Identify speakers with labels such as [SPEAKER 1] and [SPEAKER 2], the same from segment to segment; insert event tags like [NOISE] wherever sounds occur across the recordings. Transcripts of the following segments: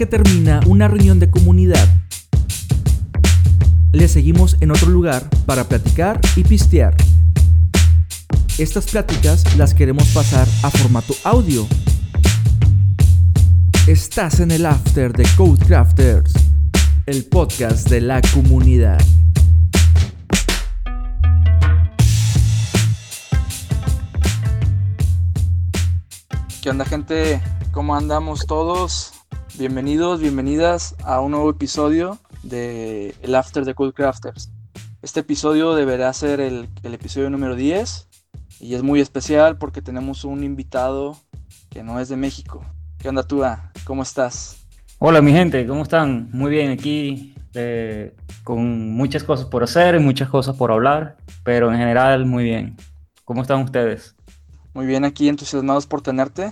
[SPEAKER 1] que termina una reunión de comunidad, le seguimos en otro lugar para platicar y pistear. Estas pláticas las queremos pasar a formato audio. Estás en el after de Codecrafters, el podcast de la comunidad.
[SPEAKER 2] ¿Qué onda gente? ¿Cómo andamos todos? Bienvenidos, bienvenidas a un nuevo episodio de El After de Cool Crafters. Este episodio deberá ser el, el, episodio número 10 y es muy especial porque tenemos un invitado que no es de México. ¿Qué onda tú? ¿Cómo estás?
[SPEAKER 3] Hola mi gente, ¿cómo están? Muy bien aquí, eh, con muchas cosas por hacer y muchas cosas por hablar, pero en general muy bien. ¿Cómo están ustedes?
[SPEAKER 2] Muy bien, aquí entusiasmados por tenerte.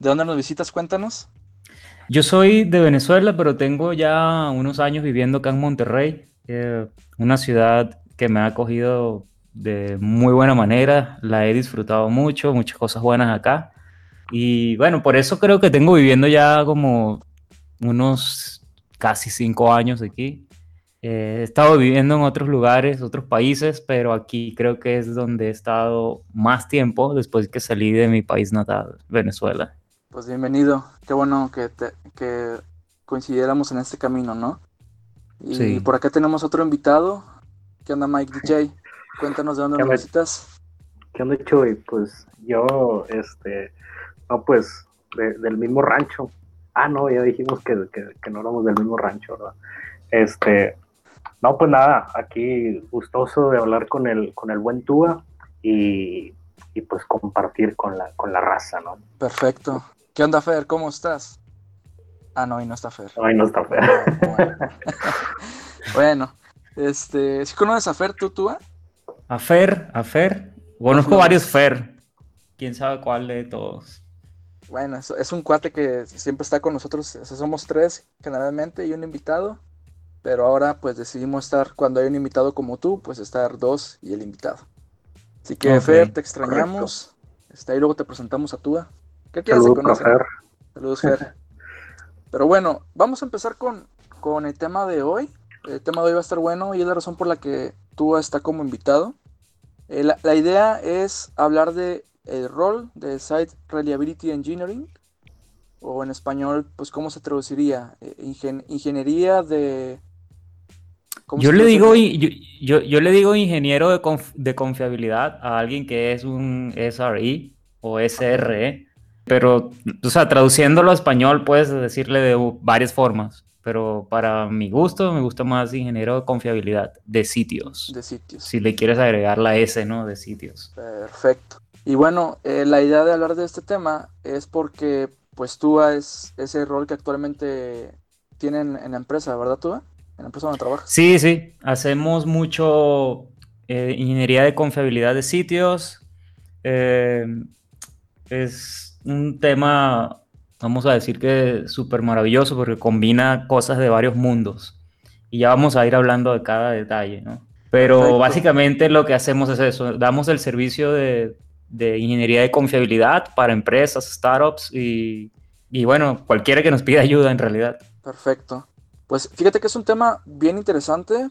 [SPEAKER 2] ¿De dónde nos visitas? Cuéntanos.
[SPEAKER 3] Yo soy de Venezuela, pero tengo ya unos años viviendo acá en Monterrey, eh, una ciudad que me ha acogido de muy buena manera, la he disfrutado mucho, muchas cosas buenas acá. Y bueno, por eso creo que tengo viviendo ya como unos casi cinco años aquí. Eh, he estado viviendo en otros lugares, otros países, pero aquí creo que es donde he estado más tiempo después que salí de mi país natal, Venezuela.
[SPEAKER 2] Pues bienvenido, qué bueno que, que coincidiéramos en este camino, ¿no? Y sí. por acá tenemos otro invitado. ¿Qué onda, Mike DJ? Cuéntanos de dónde nos visitas.
[SPEAKER 4] ¿Qué onda, Chuy? Pues yo, este, no, pues de, del mismo rancho. Ah, no, ya dijimos que, que, que no éramos del mismo rancho, ¿verdad? Este, no, pues nada, aquí gustoso de hablar con el, con el buen Túa y, y, pues compartir con la, con la raza, ¿no?
[SPEAKER 2] Perfecto. ¿Qué onda, Fer? ¿Cómo estás? Ah, no, y no está Fer.
[SPEAKER 4] No, y no está Fer.
[SPEAKER 2] Bueno, [LAUGHS] bueno este, ¿sí conoces a Fer tú, Túa?
[SPEAKER 3] A Fer, a Fer. Conozco varios Fer. ¿Quién sabe cuál de todos?
[SPEAKER 2] Bueno, es, es un cuate que siempre está con nosotros. O sea, somos tres generalmente y un invitado pero ahora pues decidimos estar, cuando hay un invitado como tú, pues estar dos y el invitado. Así que okay, Fer, te extrañamos, está ahí luego te presentamos a Túa. ¿Qué quieres
[SPEAKER 4] Saludos? Fer.
[SPEAKER 2] Saludos, Fer. [LAUGHS] pero bueno, vamos a empezar con, con el tema de hoy. El tema de hoy va a estar bueno y es la razón por la que Túa está como invitado. Eh, la, la, idea es hablar de el rol de Site Reliability Engineering, o en español, pues cómo se traduciría, eh, Ingen ingeniería de
[SPEAKER 3] yo le, digo, yo, yo, yo, le digo ingeniero de, conf de, confiabilidad a alguien que es un SRE o SRE, pero, o sea, traduciéndolo a español puedes decirle de varias formas, pero para mi gusto me gusta más ingeniero de confiabilidad de sitios.
[SPEAKER 2] De sitios.
[SPEAKER 3] Si le quieres agregar la S, ¿no? De sitios.
[SPEAKER 2] Perfecto. Y bueno, eh, la idea de hablar de este tema es porque, pues, Tua es ese rol que actualmente tienen en la empresa, ¿verdad, Tua? en la empresa donde trabajas.
[SPEAKER 3] Sí, sí, hacemos mucho eh, ingeniería de confiabilidad de sitios. Eh, es un tema, vamos a decir que súper maravilloso porque combina cosas de varios mundos. Y ya vamos a ir hablando de cada detalle, ¿no? Pero Perfecto. básicamente lo que hacemos es eso, damos el servicio de, de ingeniería de confiabilidad para empresas, startups y, y bueno, cualquiera que nos pida ayuda en realidad.
[SPEAKER 2] Perfecto. Pues fíjate que es un tema bien interesante,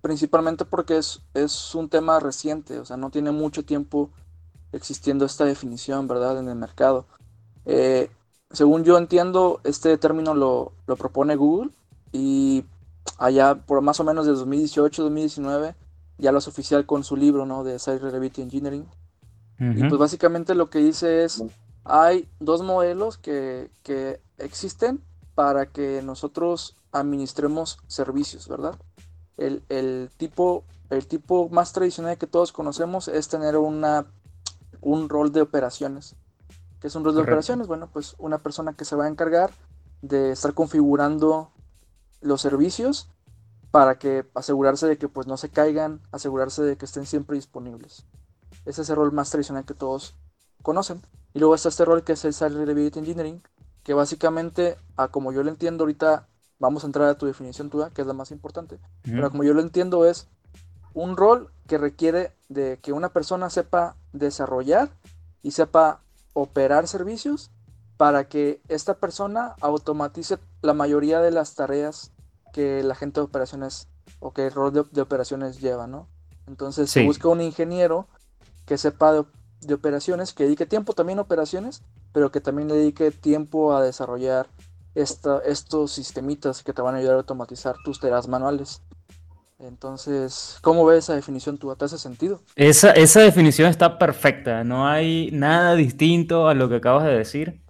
[SPEAKER 2] principalmente porque es, es un tema reciente, o sea, no tiene mucho tiempo existiendo esta definición, ¿verdad?, en el mercado. Eh, según yo entiendo, este término lo, lo, propone Google y allá por más o menos de 2018-2019 ya lo es oficial con su libro, ¿no?, de Reliability Engineering. Uh -huh. Y pues básicamente lo que dice es, hay dos modelos que, que existen para que nosotros administremos servicios, ¿verdad? El, el, tipo, el tipo más tradicional que todos conocemos es tener una, un rol de operaciones. ¿Qué es un rol Correcto. de operaciones? Bueno, pues una persona que se va a encargar de estar configurando los servicios para que asegurarse de que pues no se caigan, asegurarse de que estén siempre disponibles. Ese es el rol más tradicional que todos conocen. Y luego está este rol que es el Site Reliability Engineering, que básicamente, a como yo lo entiendo ahorita, vamos a entrar a tu definición tuya, que es la más importante, mm. pero como yo lo entiendo es un rol que requiere de que una persona sepa desarrollar y sepa operar servicios para que esta persona automatice la mayoría de las tareas que la gente de operaciones o que el rol de, operaciones lleva, ¿no? Entonces se busca un ingeniero que sepa de, operaciones, que dedique tiempo también a operaciones, pero que también le dedique tiempo a desarrollar estos sistemitas que te van a ayudar a automatizar tus tareas manuales. Entonces, ¿cómo ves esa definición tú? ¿Te hace sentido?
[SPEAKER 3] Esa, esa definición está perfecta, no hay nada distinto a lo que acabas de decir.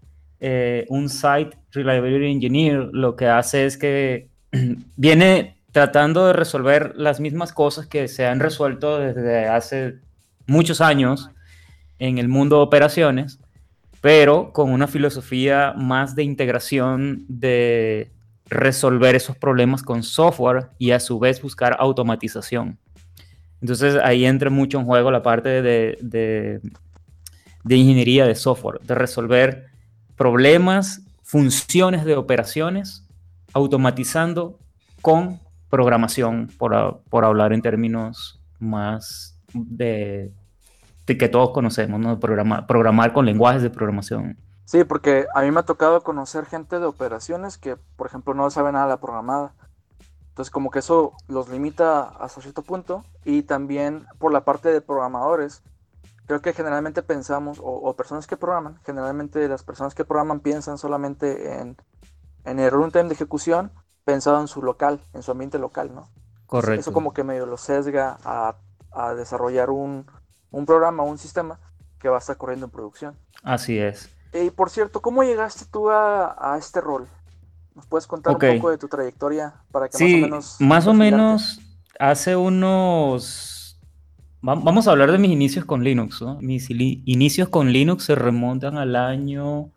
[SPEAKER 3] Eh, un Site Reliability Engineer lo que hace es que [CLEARS THROAT] viene tratando de resolver las mismas cosas que se han resuelto desde hace muchos años en el mundo de operaciones, pero con una filosofía más de integración de resolver esos problemas con software y a su vez buscar automatización. Entonces ahí entra mucho en juego la parte de, de, ingeniería de software, de resolver problemas, funciones de operaciones, automatizando con programación, por, por hablar en términos más de, de que todos conocemos, ¿no? Programar, programar con lenguajes de programación.
[SPEAKER 2] Sí, porque a mí me ha tocado conocer gente de operaciones que, por ejemplo, no sabe nada de la programada. Entonces, como que eso los limita hasta cierto punto. Y también por la parte de programadores, creo que generalmente pensamos, o, personas que programan, generalmente las personas que programan piensan solamente en, en el runtime de ejecución pensado en su local, en su ambiente local, ¿no?
[SPEAKER 3] Correcto.
[SPEAKER 2] Eso como que medio lo sesga a, a desarrollar un, un, programa, un sistema que va a estar corriendo en producción.
[SPEAKER 3] Así es.
[SPEAKER 2] Y por cierto, ¿cómo llegaste tú a, a este rol? ¿Nos puedes contar un poco de tu trayectoria para que
[SPEAKER 3] más o menos... Más o menos hace unos Vamos a hablar de mis inicios con Linux. Mis inicios con Linux se remontan al año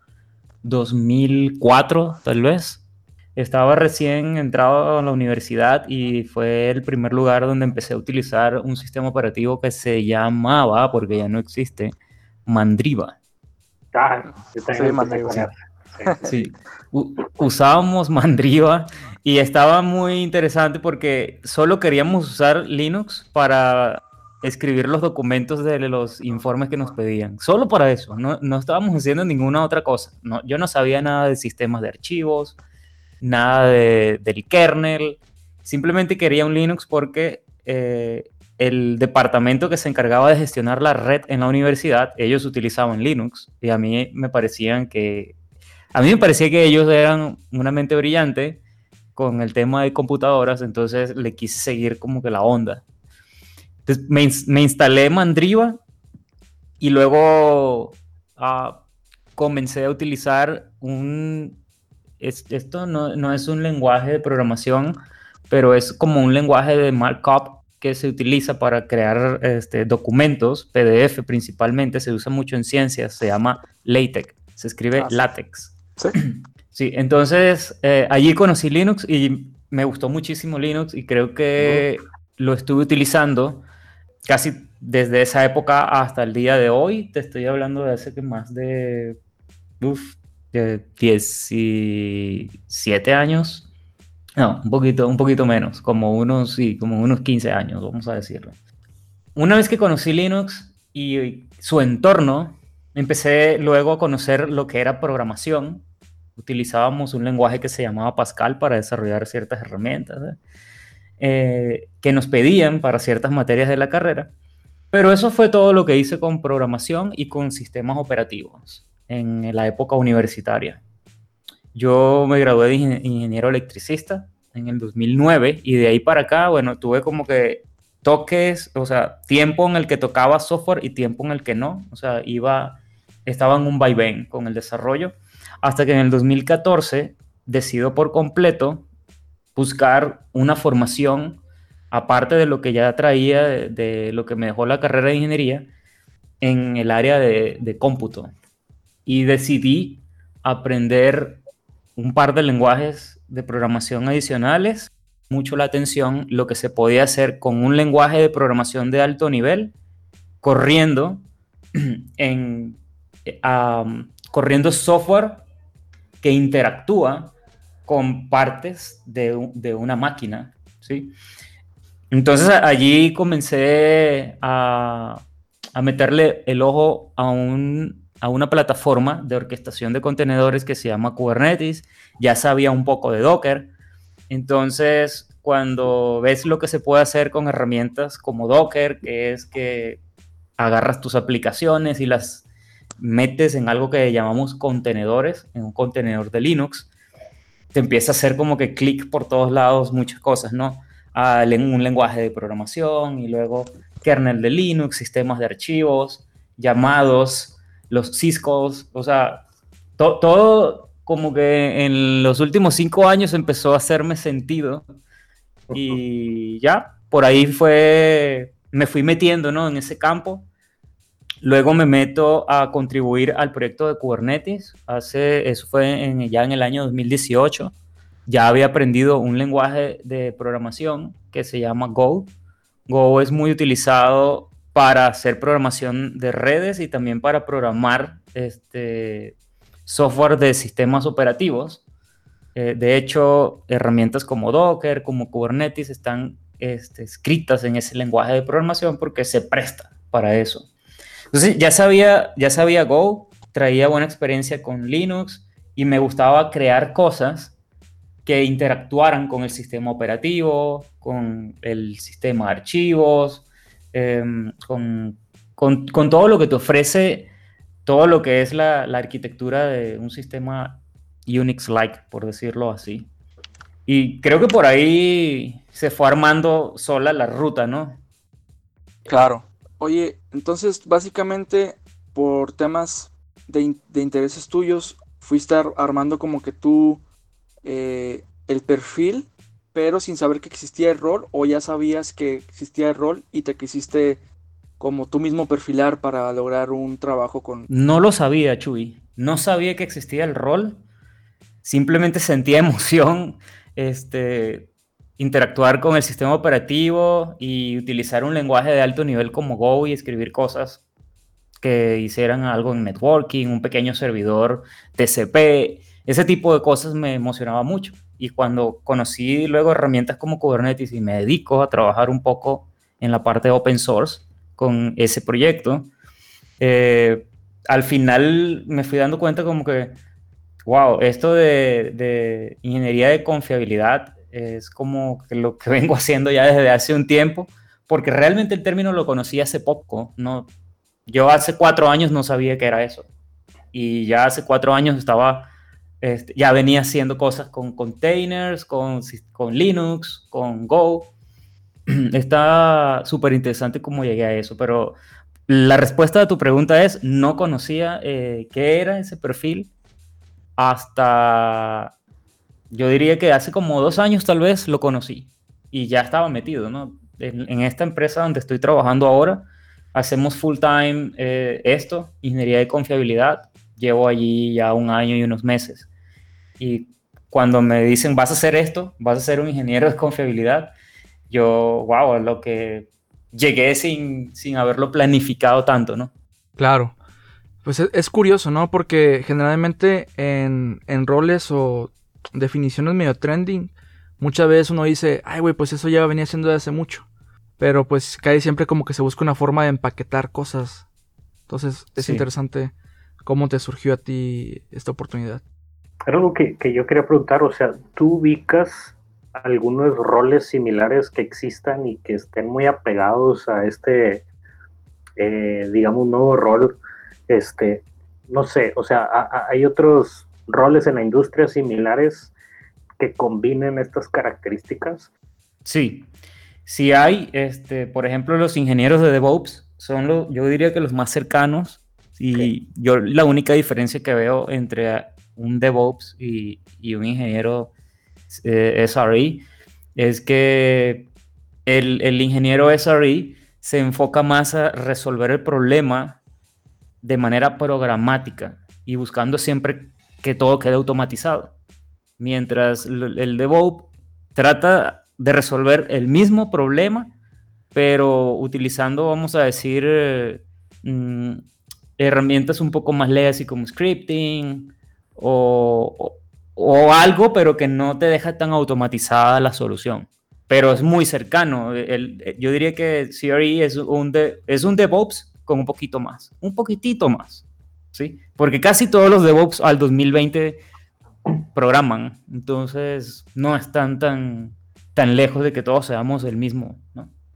[SPEAKER 3] 2004, tal vez. Estaba recién entrado a la universidad y fue el primer lugar donde empecé a utilizar un sistema operativo que se llamaba, porque ya no existe, Mandriva.
[SPEAKER 4] Ah, sí, Mandriva.
[SPEAKER 3] Sí, usábamos [LAUGHS] Mandriva y estaba muy interesante porque solo queríamos usar Linux para escribir los documentos de los informes que nos pedían. Solo para eso, no, no estábamos haciendo ninguna otra cosa. No, yo no sabía nada de sistemas de archivos, nada de, del kernel. Simplemente quería un Linux porque eh, el departamento que se encargaba de gestionar la red en la universidad, ellos utilizaban Linux y a mí me parecían que... A mí me parecía que ellos eran una mente brillante con el tema de computadoras, entonces le quise seguir como que la onda. Me, instalé Mandriva y luego ah, comencé a utilizar un... esto no, es un lenguaje de programación, pero es como un lenguaje de markup que se utiliza para crear este, documentos, PDF principalmente, se usa mucho en ciencias, se llama LaTeX, se escribe ah, LaTeX.
[SPEAKER 2] Sí. [CLEARS THROAT]
[SPEAKER 3] Sí, entonces eh, allí conocí Linux y me gustó muchísimo Linux y creo que lo estuve utilizando casi desde esa época hasta el día de hoy, te estoy hablando de hace que más de, uf, de 17 años. No, un poquito, un poquito menos, como unos, sí, como unos 15 años, vamos a decirlo. Una vez que conocí Linux y su entorno, empecé luego a conocer lo que era programación. Utilizábamos un lenguaje que se llamaba Pascal para desarrollar ciertas herramientas. ¿eh? Eh, que nos pedían para ciertas materias de la carrera. Pero eso fue todo lo que hice con programación y con sistemas operativos en la época universitaria. Yo me gradué de ingeniero electricista en el 2009 y de ahí para acá, bueno, tuve como que toques, o sea, tiempo en el que tocaba software y tiempo en el que no, o sea, iba, estaba en un vaivén con el desarrollo, hasta que en el 2014 decido por completo buscar una formación, aparte de lo que ya traía, de, lo que me dejó la carrera de ingeniería, en el área de, cómputo. Y decidí aprender un par de lenguajes de programación adicionales. Mucho la atención lo que se podía hacer con un lenguaje de programación de alto nivel, corriendo [CLEARS THROAT] en corriendo software que interactúa con partes de, una máquina, ¿sí? Entonces allí comencé a, meterle el ojo a un a una plataforma de orquestación de contenedores que se llama Kubernetes, ya sabía un poco de Docker. Entonces, cuando ves lo que se puede hacer con herramientas como Docker, que es que agarras tus aplicaciones y las metes en algo que llamamos contenedores, en un contenedor de Linux, te empieza a hacer como que clic por todos lados muchas cosas, ¿no? A un lenguaje de programación y luego kernel de Linux, sistemas de archivos, llamados, los Ciscos, o sea, todo como que en los últimos cinco años empezó a hacerme sentido y ya, por ahí fue, me fui metiendo, ¿no? En ese campo Luego me meto a contribuir al proyecto de Kubernetes. Hace, eso fue en, ya en el año 2018. Ya había aprendido un lenguaje de programación que se llama Go. Go es muy utilizado para hacer programación de redes y también para programar este, software de sistemas operativos. Eh, de hecho, herramientas como Docker, como Kubernetes están este, escritas en ese lenguaje de programación porque se presta para eso. Entonces ya sabía, ya sabía Go, traía buena experiencia con Linux y me gustaba crear cosas que interactuaran con el sistema operativo, con el sistema de archivos, em, con, todo lo que te ofrece, todo lo que es la, la arquitectura de un sistema Unix-like, por decirlo así. Y creo que por ahí se fue armando sola la ruta, ¿no?
[SPEAKER 5] Claro. Oye, entonces básicamente por temas de, intereses tuyos, fuiste armando como que tú eh, el perfil, pero sin saber que existía el rol, o ya sabías que existía el rol y te quisiste como tú mismo perfilar para lograr un trabajo con...
[SPEAKER 3] No lo sabía, Chuy. No sabía que existía el rol. Simplemente sentía [LAUGHS] emoción este, interactuar con el sistema operativo y utilizar un lenguaje de alto nivel como Go y escribir cosas que hicieran algo en networking, un pequeño servidor TCP, ese tipo de cosas me emocionaba mucho. Y cuando conocí luego herramientas como Kubernetes y me dedico a trabajar un poco en la parte open source con ese proyecto, eh, al final me fui dando cuenta como que, wow, esto de, de ingeniería de confiabilidad es como que lo que [LAUGHS] vengo haciendo ya desde hace un tiempo, porque realmente el término lo conocí hace poco. No, yo hace cuatro años no sabía que era eso. Y ya hace cuatro años estaba, este, ya venía haciendo cosas con containers, con, Linux, con Go. [CLEARS THROAT] Está súper interesante cómo llegué a eso, pero la respuesta a tu pregunta es, no conocía eh, qué era ese perfil hasta yo diría que hace como dos años tal vez lo conocí y ya estaba metido. En, esta empresa donde estoy trabajando ahora, hacemos full time eh, esto, ingeniería de confiabilidad. Llevo allí ya un año y unos meses. Y cuando me dicen, vas a hacer esto, vas a ser un ingeniero de confiabilidad, yo, wow, lo que llegué sin, sin haberlo planificado tanto, ¿no?
[SPEAKER 2] Claro. Pues es, es curioso, ¿no? Porque generalmente en, en roles o definiciones medio trending, muchas veces uno dice, ay, güey, pues eso ya venía siendo de hace mucho. Pero pues cae siempre como que se busca una forma de empaquetar cosas. Entonces es interesante cómo te surgió a ti esta oportunidad.
[SPEAKER 4] Era algo que, yo quería preguntar, o sea, ¿tú ubicas algunos roles similares que existan y que estén muy apegados a este, eh, digamos, nuevo rol? Este, no sé, o sea, hay otros roles en la industria similares que combinen estas características?
[SPEAKER 3] Sí, sí hay, este, por ejemplo, los ingenieros de DevOps son los, yo diría que los más cercanos y yo la única diferencia que veo entre un DevOps y, un ingeniero eh, SRE es que el, el ingeniero SRE se enfoca más a resolver el problema de manera programática y buscando siempre que todo quede automatizado. Mientras el DevOps trata de resolver el mismo problema, pero utilizando, vamos a decir, eh, mm, herramientas un poco más legacy como scripting o, algo, pero que no te deja tan automatizada la solución. Pero es muy cercano. yo diría que CRE es un, es un DevOps con un poquito más, un poquitito más. ¿sí? Porque casi todos los DevOps al 2020 programan, entonces no están tan, tan lejos de que todos seamos el mismo.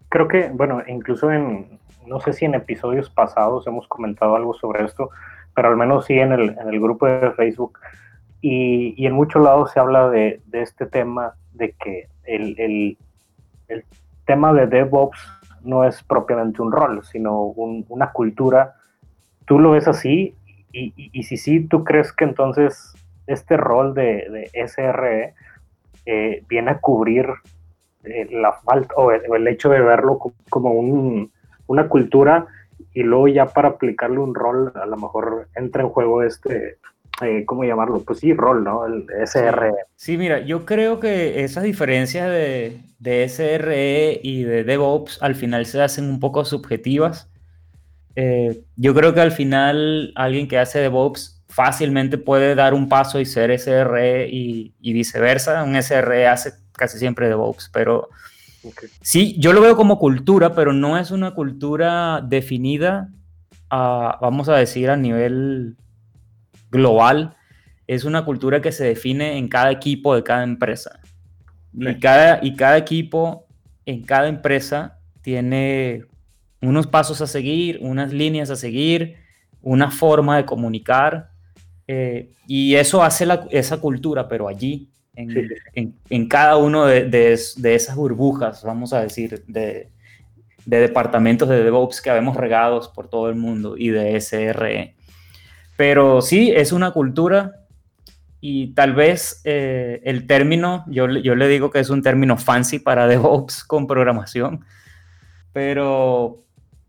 [SPEAKER 4] Creo que, bueno, incluso en, no sé si en episodios pasados hemos comentado algo sobre esto, pero al menos sí en el, en el grupo de Facebook. Y, y en muchos lados se habla de, de este tema de que el, el, el, tema de DevOps no es propiamente un rol, sino un, una cultura. ¿Tú lo ves así? Y, y, y, si sí, ¿tú crees que entonces este rol de, de SRE eh, viene a cubrir eh, la falta o el, o el, hecho de verlo como un, una cultura y luego ya para aplicarle un rol, a lo mejor entra en juego este, eh, ¿cómo llamarlo? Pues sí, rol, ¿no? El SRE.
[SPEAKER 3] Sí, mira, yo creo que esas diferencias de, de SRE y de DevOps al final se hacen un poco subjetivas. Eh, yo creo que al final alguien que hace DevOps fácilmente puede dar un paso y ser SRE y, y viceversa. Un SRE hace casi siempre DevOps, pero okay. sí, yo lo veo como cultura, pero no es una cultura definida, a, vamos a decir, a nivel global. Es una cultura que se define en cada equipo de cada empresa. Okay. Y, cada, y cada equipo en cada empresa tiene unos pasos a seguir, unas líneas a seguir, una forma de comunicar. Eh, y eso hace la, esa cultura, pero allí, en, sí, en, en cada uno de, de, de, esas burbujas, vamos a decir, de, de, departamentos de DevOps que habemos regados por todo el mundo y de SRE. Pero sí, es una cultura y tal vez eh, el término, yo, yo le digo que es un término fancy para [LAUGHS] DevOps con programación, pero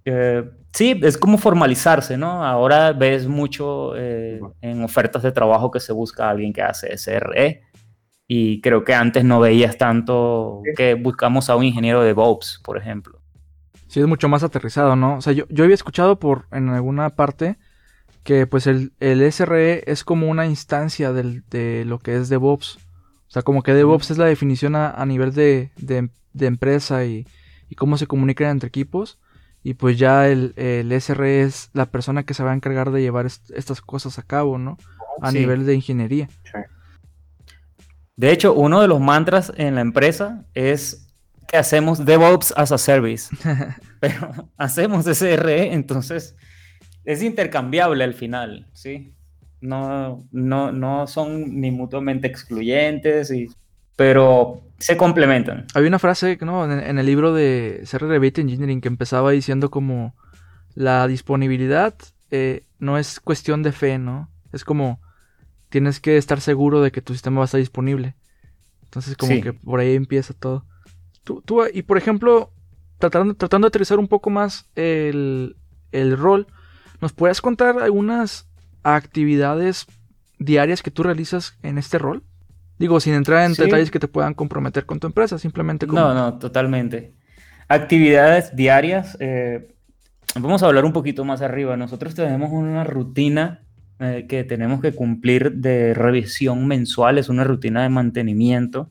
[SPEAKER 3] eh, sí, es como formalizarse, ¿no? Ahora ves mucho eh, en ofertas de trabajo que se busca a alguien que hace SRE y creo que antes no veías tanto que buscamos a un ingeniero de DevOps, por ejemplo.
[SPEAKER 2] Sí, es mucho más aterrizado, ¿no? O sea, yo, yo había escuchado por en alguna parte que pues el, el SRE es como una instancia del, de lo que es DevOps. O sea, como que DevOps es la definición a, a nivel de, de, de empresa y, y, cómo se comunican entre equipos. Y pues ya el, el, SRE es la persona que se va a encargar de llevar est estas cosas a cabo, ¿no? A sí. nivel de ingeniería. Sí.
[SPEAKER 3] De hecho, uno de los mantras en la empresa es que hacemos DevOps as a service. [LAUGHS] Pero hacemos SRE, entonces es intercambiable al final, ¿sí? No, no, no son ni mutuamente excluyentes, y, pero se complementan.
[SPEAKER 2] Había una frase ¿no? en, en el libro de CRE Bit Engineering que empezaba diciendo como la disponibilidad eh, no es cuestión de fe, ¿no? Es como tienes que estar seguro de que tu sistema va a estar disponible. Entonces como sí. que por ahí empieza todo. Tú, tú, y por ejemplo, tratando, tratando de aterrizar un poco más el, el rol, ¿Nos puedes contar algunas actividades diarias que tú realizas en este rol? Digo, sin entrar en sí. detalles que te puedan comprometer con tu empresa, simplemente como...
[SPEAKER 3] No, no, totalmente. Actividades diarias, eh, vamos a hablar un poquito más arriba. Nosotros tenemos una rutina eh, que tenemos que cumplir de revisión mensual, es una rutina de mantenimiento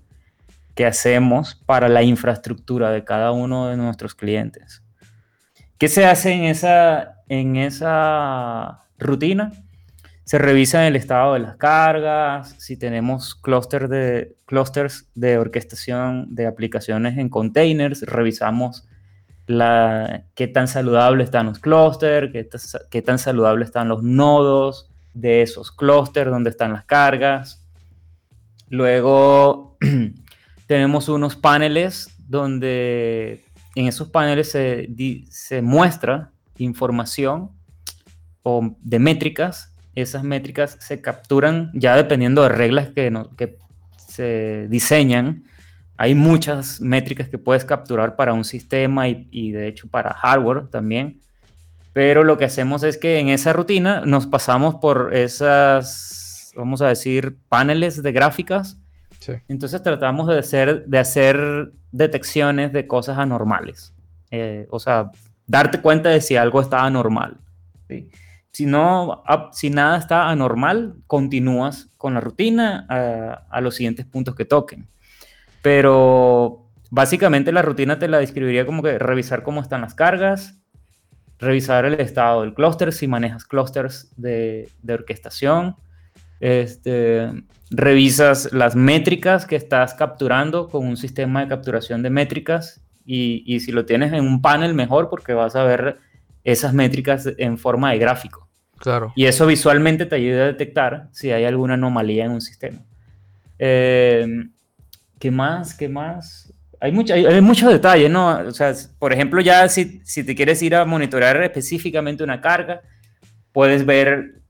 [SPEAKER 3] que hacemos para la infraestructura de cada uno de nuestros clientes. ¿Qué se hace en esa, en esa rutina se revisa el estado de las cargas, si tenemos clusters de, clusters de orquestación de aplicaciones en containers, revisamos la, qué tan saludable están los clusters, qué, qué tan saludable están los nodos de esos clusters, dónde están las cargas. Luego [CLEARS THROAT] tenemos unos paneles donde en esos paneles se, se muestra información o de métricas. Esas métricas se capturan ya dependiendo de reglas que, no, que se diseñan. Hay muchas métricas que puedes capturar para un sistema y, de hecho para hardware también. Pero lo que hacemos es que en esa rutina nos pasamos por esas, vamos a decir, paneles de gráficas. Sí. Entonces tratamos de hacer, de hacer detecciones de cosas anormales. Eh, o sea, darte cuenta de si algo está anormal. ¿sí? Si, no, si nada está anormal, continúas con la rutina a, a, los siguientes puntos que toquen. Pero básicamente la rutina te la describiría como que revisar cómo están las cargas, revisar el estado del clúster, si manejas clústeres de, de, orquestación, este, revisas las métricas que estás capturando con un sistema de capturación de métricas y, y, si lo tienes en un panel mejor porque vas a ver esas métricas en forma de gráfico.
[SPEAKER 2] Claro.
[SPEAKER 3] Y eso visualmente te ayuda a detectar si hay alguna anomalía en un sistema. Eh, ¿Qué más? ¿Qué más? Hay, mucho, hay, hay muchos detalles, ¿no? O sea, por ejemplo, ya si, si te quieres ir a monitorear específicamente una carga, puedes ver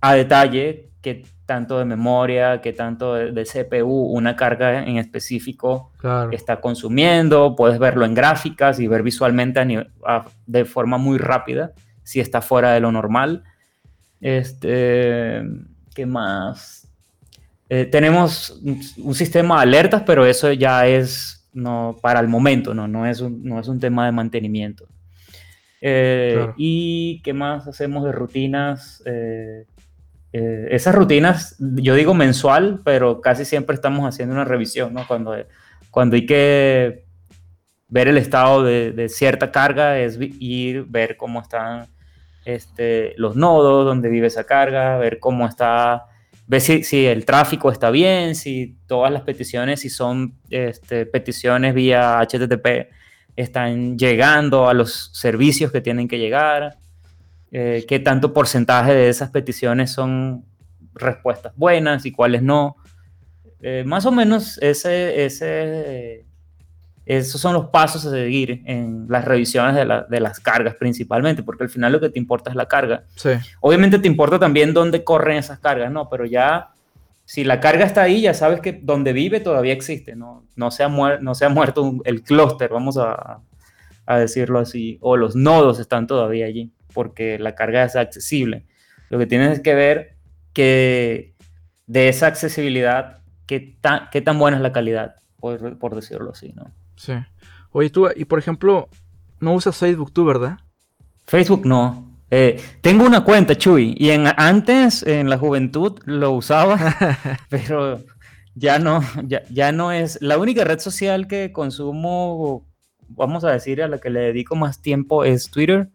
[SPEAKER 3] a detalle qué tanto de memoria, qué tanto de, de CPU una carga en específico
[SPEAKER 2] Claro.
[SPEAKER 3] está consumiendo, puedes verlo en gráficas y ver visualmente a nivel- a- de forma muy rápida si está fuera de lo normal. Este, ¿qué más? Eh, tenemos un, un sistema de alertas, pero eso ya es no, para el momento, no, no, es un, no es un tema de mantenimiento. Eh,
[SPEAKER 2] Claro.
[SPEAKER 3] ¿Y qué más hacemos de rutinas? Eh, eh, esas rutinas, yo digo mensual, pero casi siempre estamos haciendo una revisión, ¿no? Cuando, cuando hay que ver el estado de, de cierta carga, es ir, ver cómo están este, los nodos, donde vive esa carga, ver cómo está, ver si, si el tráfico está bien, si todas las peticiones, si son este, peticiones vía HTTP, están llegando a los servicios que tienen que llegar, eh, qué tanto porcentaje de esas peticiones son respuestas buenas y cuáles no. Eh, más o menos ese, ese, esos son los pasos a seguir en las revisiones de, la- de las cargas principalmente, porque al final lo que te importa es la carga.
[SPEAKER 2] Sí,
[SPEAKER 3] Obviamente te importa también dónde corren esas cargas, ¿no? Pero ya, si la carga está ahí, ya sabes que donde vive todavía existe, ¿no? No se ha, muer- no se ha muerto un- el clúster, vamos a, a decirlo así, o los nodos están todavía allí, porque la carga es accesible. Lo que tienes que ver que de esa accesibilidad, qué tan, qué tan buena es la calidad, por, por decirlo así, ¿no?
[SPEAKER 2] Sí. Oye, tú, y por ejemplo, no usas Facebook tú, ¿verdad?
[SPEAKER 3] Facebook no. Eh, tengo una cuenta, Chuy, y en, antes, en la juventud, lo usaba, [LAUGHS] pero ya no, ya, ya no es. La única red social que consumo, vamos a decir, a la que le dedico más tiempo es Twitter.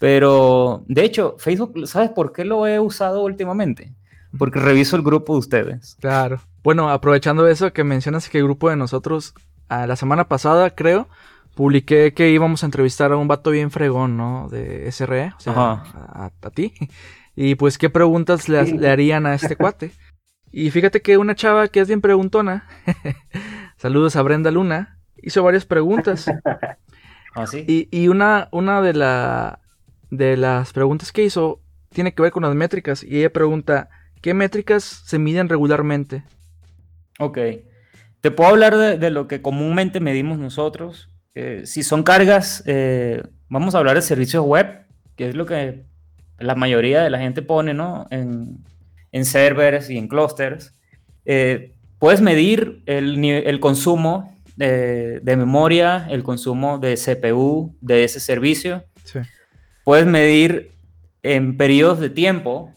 [SPEAKER 3] Pero, de hecho, Facebook, ¿sabes por qué lo he usado últimamente? Porque reviso el grupo de ustedes.
[SPEAKER 2] Claro. Bueno, aprovechando eso que mencionas que el grupo de nosotros, a la semana pasada, creo, publiqué que íbamos a entrevistar a un vato bien fregón, ¿no? De SRE, o sea, a, a ti. [LAUGHS] Y pues, ¿qué preguntas le, le harían a este cuate? Y fíjate que una chava que es bien preguntona, [LAUGHS] saludos a Brenda Luna, hizo varias preguntas. [LAUGHS]
[SPEAKER 3] ¿Ah, sí?
[SPEAKER 2] Y, y una, una de, la, de las preguntas que hizo tiene que ver con las métricas. Y ella pregunta, ¿qué métricas se miden regularmente?
[SPEAKER 3] Ok. Te puedo hablar de, de lo que comúnmente medimos nosotros. Eh, si son cargas, eh, vamos a hablar de servicios web, que es lo que la mayoría de la gente pone, ¿no? En, en servers y en clusters. Eh, puedes medir el, consumo de, de memoria, el consumo de CPU de ese servicio.
[SPEAKER 2] Sí.
[SPEAKER 3] Puedes medir en periodos de tiempo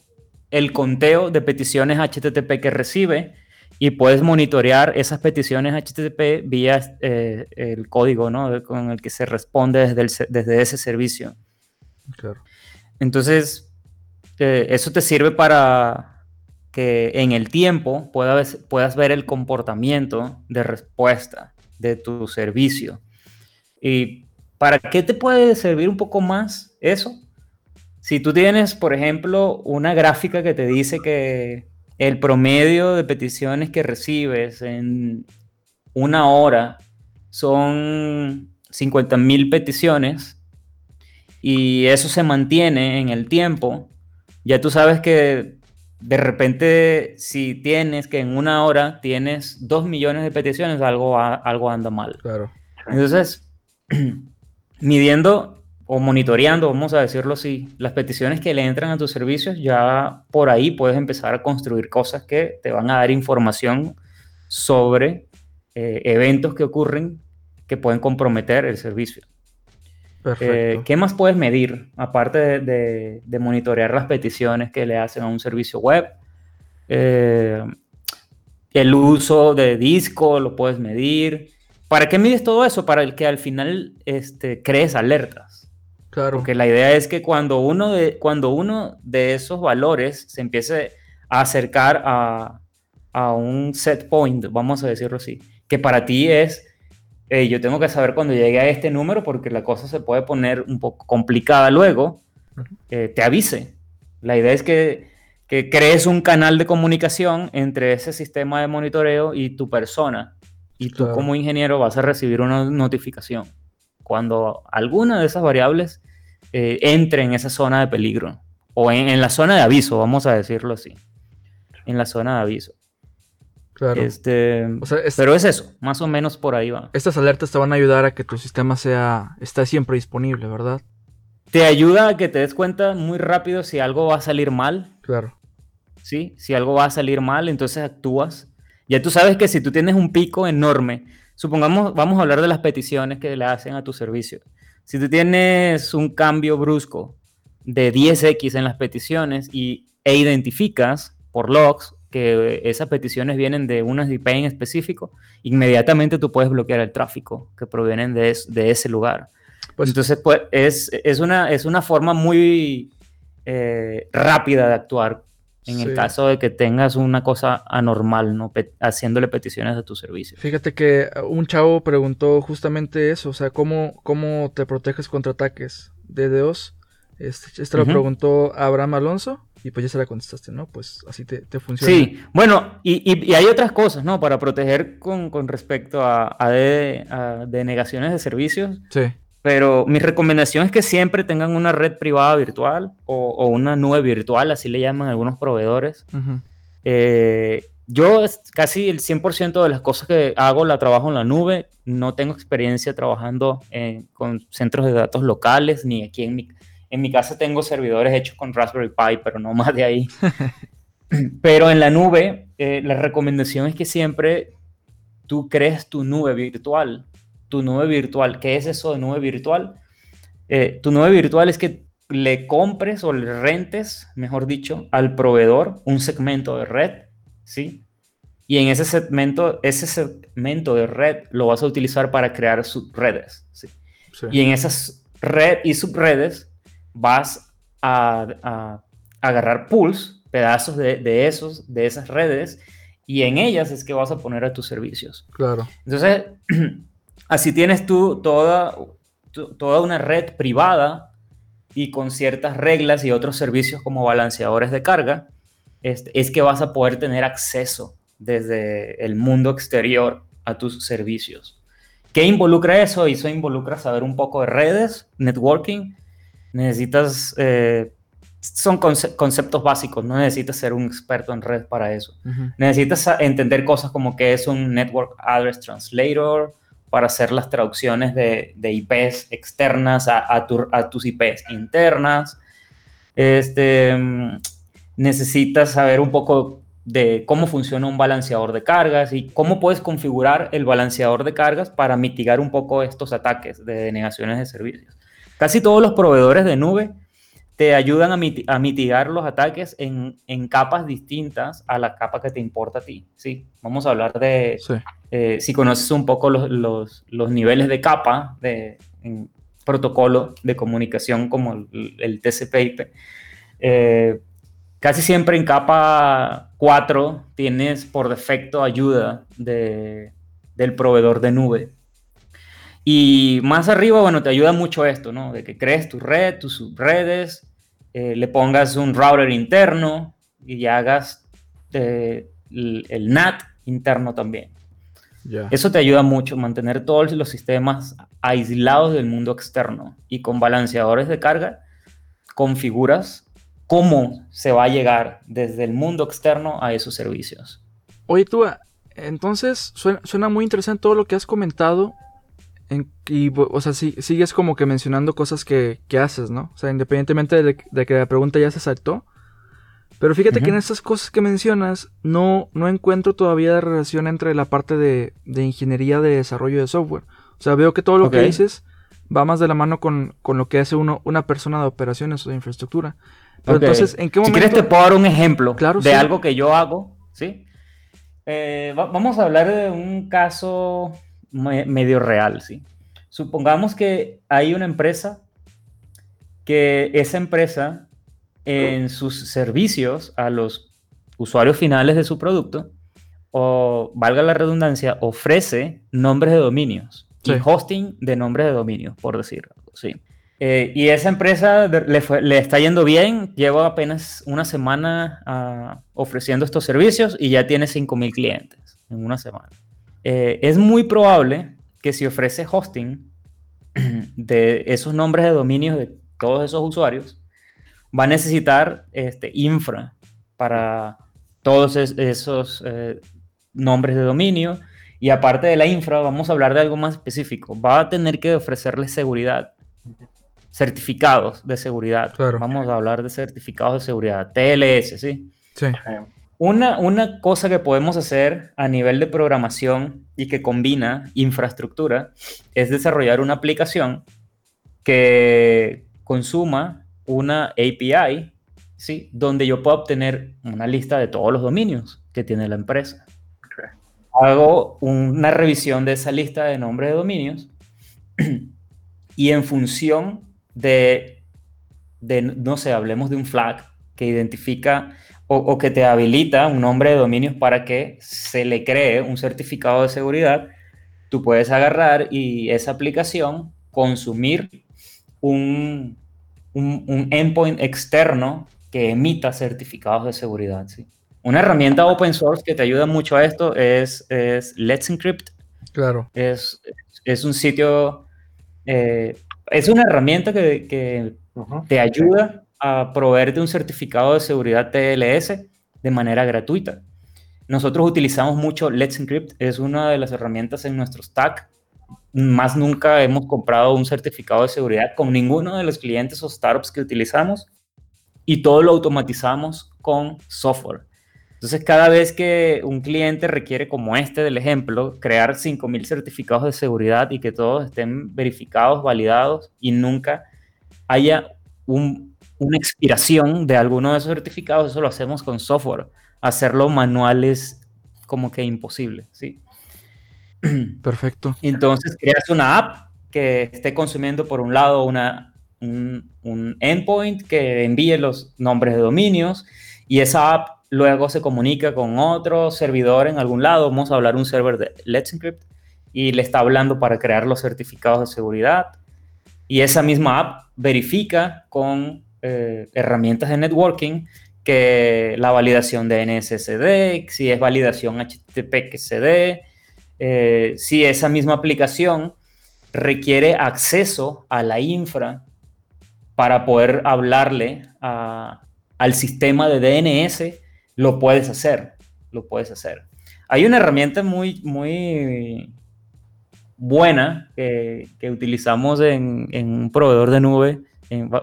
[SPEAKER 3] el conteo de peticiones HTTP que recibe y puedes monitorear esas peticiones HTTP vía eh, el código ¿no? con el que se responde desde, el desde ese servicio.
[SPEAKER 2] Claro.
[SPEAKER 3] Entonces, eh, eso te sirve para que en el tiempo puedas, puedas ver el comportamiento de respuesta de tu servicio. ¿Y para qué te puede servir un poco más eso? Si tú tienes, por ejemplo, una gráfica que te dice que el promedio de peticiones que recibes en una hora son 50.000 peticiones y eso se mantiene en el tiempo, ya tú sabes que de repente si tienes que en una hora tienes 2 millones de peticiones, algo, algo anda mal.
[SPEAKER 2] Claro.
[SPEAKER 3] Entonces, [CLEARS THROAT] midiendo o monitoreando, vamos a decirlo así, las peticiones que le entran a tus servicios, ya por ahí puedes empezar a construir cosas que te van a dar información sobre eh, eventos que ocurren que pueden comprometer el servicio.
[SPEAKER 2] Perfecto.
[SPEAKER 3] Eh, ¿Qué más puedes medir aparte de, de- de monitorear las peticiones que le hacen a un servicio web? Eh, el uso de disco lo puedes medir. ¿Para qué mides todo eso? Para el que al final este, crees alertas.
[SPEAKER 2] Claro.
[SPEAKER 3] Porque la idea es que cuando uno de, cuando uno de esos valores se empiece a acercar a, a un set point, vamos a decirlo así, que para ti es, eh, yo tengo que saber cuando llegue a este número porque la cosa se puede poner un poco complicada luego, eh, te avise. La idea es que, que crees un canal de comunicación entre ese sistema de monitoreo y tu persona. Y tú
[SPEAKER 2] Claro.
[SPEAKER 3] como ingeniero vas a recibir una notificación cuando alguna de esas variables eh, entre en esa zona de peligro o en, en la zona de aviso, vamos a decirlo así. En la zona de aviso.
[SPEAKER 2] Claro.
[SPEAKER 3] Este,
[SPEAKER 2] O sea, es-
[SPEAKER 3] pero es eso, más o menos por ahí va.
[SPEAKER 2] estas alertas te van a ayudar a que tu sistema sea esté siempre disponible, ¿verdad?
[SPEAKER 3] Te ayuda a que te des cuenta muy rápido si algo va a salir mal,
[SPEAKER 2] Claro.
[SPEAKER 3] ¿sí? Si algo va a salir mal, entonces actúas. Ya tú sabes que si tú tienes un pico enorme, supongamos, vamos a hablar de las peticiones que le hacen a tu servicio. Si tú tienes un cambio brusco de 10x en las peticiones y, e identificas por logs que esas peticiones vienen de unas IP en específico, inmediatamente tú puedes bloquear el tráfico que provienen de, es- de ese lugar.
[SPEAKER 2] Pues-
[SPEAKER 3] Entonces, pues, es, es, una, es una forma muy eh, rápida de actuar en
[SPEAKER 2] Sí.
[SPEAKER 3] el caso de que tengas una cosa anormal, ¿no? Pe- haciéndole peticiones a tu servicio.
[SPEAKER 2] Fíjate que uh, un chavo preguntó justamente eso, o sea, ¿cómo, cómo te proteges contra ataques de DDoS? Este, este lo preguntó Abraham Alonso y pues ya se la contestaste, ¿no? Pues así te, te funciona.
[SPEAKER 3] Sí, bueno, y, y- y hay otras cosas, ¿no? Para proteger con, con respecto a, a, de- a denegaciones de servicios,
[SPEAKER 2] Sí,
[SPEAKER 3] pero mi recomendación es que siempre tengan una red privada virtual o, o una nube virtual, así le llaman algunos proveedores.
[SPEAKER 2] ujú,
[SPEAKER 3] Eh, yo casi el 100% de las cosas que hago la trabajo en la nube. No tengo experiencia trabajando en- con centros de datos locales, ni aquí en mi, en mi casa tengo servidores hechos con Raspberry Pi, pero no más de ahí. [LAUGHS] pero en la nube, eh, la recomendación es que siempre tú crees tu nube virtual. Tu nube virtual, ¿qué es eso de nube virtual? Eh, tu nube virtual es que le compres o le rentes, mejor dicho, al proveedor un segmento de red, ¿sí? Y en ese segmento, ese segmento de red lo vas a utilizar para crear subredes, ¿sí?
[SPEAKER 2] sí.
[SPEAKER 3] Y en esas red y subredes vas a, a agarrar pools, pedazos de, de esos, de esas redes, y en ellas es que vas a poner a tus servicios.
[SPEAKER 2] Claro.
[SPEAKER 3] Entonces, [CLEARS THROAT] así tienes tú toda, toda una red privada y con ciertas reglas y otros servicios como balanceadores de carga, es que vas a poder tener acceso desde el mundo exterior a tus servicios. ¿Qué involucra eso? Eso involucra saber un poco de redes, networking. Necesitas, eh, son conce- conceptos básicos, no necesitas ser un experto en red para eso. Necesitas entender cosas como que es un Network Address Translator para hacer las traducciones de, de IPs externas a, a tu- a tus IPs internas. Este, mm, necesitas saber un poco de cómo funciona un balanceador de cargas y cómo puedes configurar el balanceador de cargas para mitigar un poco estos ataques de denegaciones de servicios. Casi todos los proveedores de nube te ayudan a mitigar los ataques en, en capas distintas a la capa que te importa a ti. ¿sí? Vamos a hablar de,
[SPEAKER 2] Sí.
[SPEAKER 3] Eh, si conoces un poco los, los- niveles de capa de en protocolo de comunicación como el, TCP/IP, eh, casi siempre en capa 4 tienes por defecto ayuda de- del proveedor de nube. Y más arriba, bueno, te ayuda mucho esto, ¿no? De que crees tu red, tus subredes, eh, le pongas un router interno y hagas el NAT interno también. Eso te ayuda mucho a mantener todos los sistemas aislados del mundo externo y con balanceadores de carga configuras cómo se va a llegar desde el mundo externo a esos servicios.
[SPEAKER 2] Oye, tú, entonces suena, suena muy interesante todo lo que has comentado. en- y, o sea, sí- sigues como que mencionando cosas que, que haces, ¿no? O sea, independientemente de, de que la pregunta ya se saltó. Pero fíjate que en estas cosas que mencionas, no, no encuentro todavía relación entre la parte de, de ingeniería de desarrollo de software. O sea, veo que todo lo que dices va más de la mano con, con lo que hace uno, una persona de operaciones o de infraestructura. Pero entonces, ¿en qué
[SPEAKER 3] Si
[SPEAKER 2] momento?
[SPEAKER 3] quieres te puedo dar un ejemplo
[SPEAKER 2] Claro,
[SPEAKER 3] de
[SPEAKER 2] sí.
[SPEAKER 3] algo que yo hago, ¿sí? Eh, va- vamos a hablar de un caso me- medio real, ¿sí? Supongamos que hay una empresa que esa empresa en sus servicios a los usuarios finales de su producto, o valga la redundancia, ofrece nombres de dominios y hosting de nombres de dominios, por decirlo. Sí. Eh, y esa empresa le, está yendo bien, lleva apenas una semana ah, ofreciendo estos servicios y ya tiene 5.000 clientes en una semana. Eh, es muy probable que si ofrece hosting [CLEARS THROAT] de esos nombres de dominios de todos esos usuarios, va a necesitar este, infra para todos esos eh, nombres de dominio. Y aparte de la infra, vamos a hablar de algo más específico. Va a tener que ofrecerle seguridad certificados de seguridad. Vamos a hablar de certificados de seguridad, TLS, ¿sí?
[SPEAKER 2] Sí.
[SPEAKER 3] Una, una cosa que podemos hacer a nivel de programación y que combina infraestructura es desarrollar una aplicación que consuma una API, ¿sí? Donde yo pueda obtener una lista de todos los dominios que tiene la empresa. Hago una revisión de esa lista de nombres de dominios [CLEARS THROAT] y en función de, no sé, hablemos de un flag que identifica o, que te habilita un nombre de dominios para que se le cree un certificado de seguridad, tú puedes agarrar y esa aplicación consumir un, un, endpoint externo que emita certificados de seguridad. ¿sí? Una herramienta open source que te ayuda mucho a esto es, es Let's Encrypt.
[SPEAKER 2] Claro.
[SPEAKER 3] Es, es un sitio eh, es una herramienta que, te ayuda a proveerte un certificado de seguridad TLS de manera gratuita. Nosotros utilizamos mucho Let's Encrypt, es una de las herramientas en nuestro stack. Más nunca hemos comprado un certificado de seguridad con ninguno de los clientes o startups que utilizamos y todo lo automatizamos con software. Entonces, cada vez que un cliente requiere, como este del ejemplo, crear 5.000 certificados de seguridad y que todos estén verificados, validados y nunca haya una expiración de alguno de esos certificados, eso lo hacemos con software. Hacerlo manual es como que imposible, ¿sí? [CLEARS THROAT]
[SPEAKER 2] Perfecto.
[SPEAKER 3] Entonces, creas una app que esté consumiendo, por un lado, una, un, un endpoint que envíe los nombres de dominios y esa app luego se comunica con otro servidor en algún lado, vamos a hablar un server de Let's Encrypt, y le está hablando para crear los certificados de seguridad. Y esa misma app verifica con eh, herramientas de networking que la validación de NSSD, si es validación HTTP que se dé, eh, si esa misma aplicación requiere acceso a la infra para poder hablarle al sistema de DNS lo puedes hacer, lo puedes hacer. Hay una herramienta muy, muy buena que, utilizamos en, un proveedor de nube.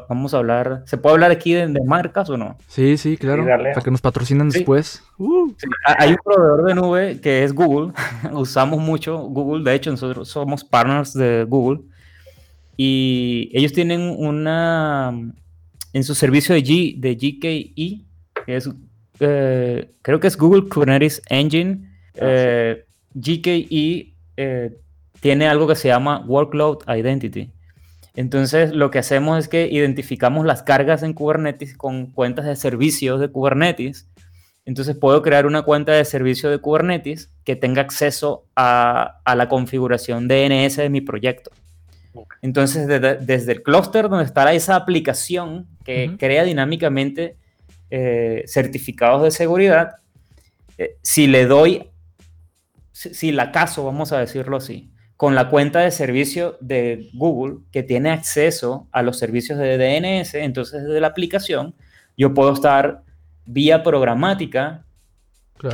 [SPEAKER 3] Vamos a hablar, ¿se puede hablar aquí de, marcas o no?
[SPEAKER 2] Sí, sí, claro, para que nos patrocinen después.
[SPEAKER 3] Uh. Hay un proveedor de nube que es Google, [LAUGHS] usamos mucho Google, de hecho nosotros somos partners de Google y ellos tienen una, en su servicio de, G, de GKE, que es eh, creo que es Google Kubernetes Engine, ah, eh, GKE eh, tiene algo que se llama Workload Identity. Entonces, lo que hacemos es que identificamos las cargas en Kubernetes con cuentas de servicios de Kubernetes. Entonces, puedo crear una cuenta de servicio de Kubernetes que tenga acceso a, la configuración DNS de mi proyecto. Entonces, desde el clúster donde está esa aplicación que crea dinámicamente eh, certificados de seguridad, eh, si le doy, si, la caso, vamos a decirlo así, con la cuenta de servicio de Google que tiene acceso a los servicios de DNS, entonces desde la aplicación yo puedo estar vía programática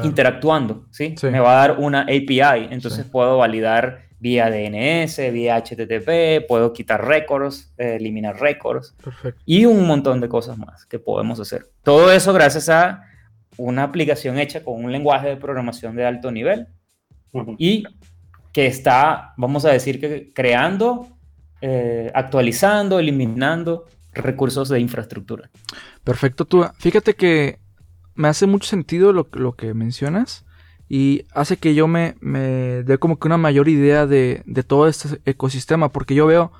[SPEAKER 3] interactuando, ¿sí? Me va a dar una API, entonces puedo validar vía DNS, vía HTTP, puedo quitar récords, eh, eliminar récords y un montón de cosas más que podemos hacer. Todo eso gracias a una aplicación hecha con un lenguaje de programación de alto nivel y que está, vamos a decir que creando, eh, actualizando, eliminando recursos de infraestructura.
[SPEAKER 2] Perfecto, tú. Fíjate que me hace mucho sentido lo, lo que mencionas y hace que yo me, me dé como que una mayor idea de, de, todo este ecosistema, porque yo veo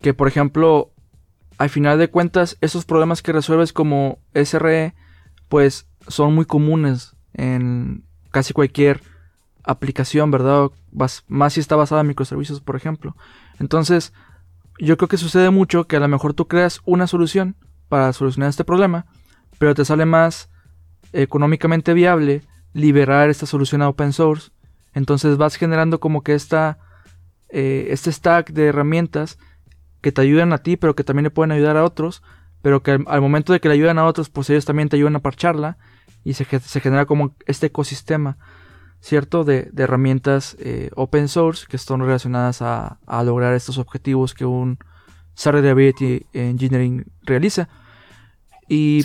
[SPEAKER 2] que, por ejemplo, al final de cuentas, esos problemas que resuelves como SRE, pues son muy comunes en casi cualquier aplicación, ¿verdad? Más si está basada en microservicios, por ejemplo. Entonces, yo creo que sucede mucho que a lo mejor tú creas una solución para solucionar este problema, pero te sale más económicamente viable liberar esta solución a open source. Entonces vas generando como que esta, eh, este stack de herramientas que te ayudan a ti, pero que también le pueden ayudar a otros, pero que al, momento de que le ayudan a otros, pues ellos también te ayudan a parcharla y se, se genera como este ecosistema, ¿cierto? De, herramientas eh, open source que están relacionadas a, lograr estos objetivos que un Reliability Engineering realiza. Y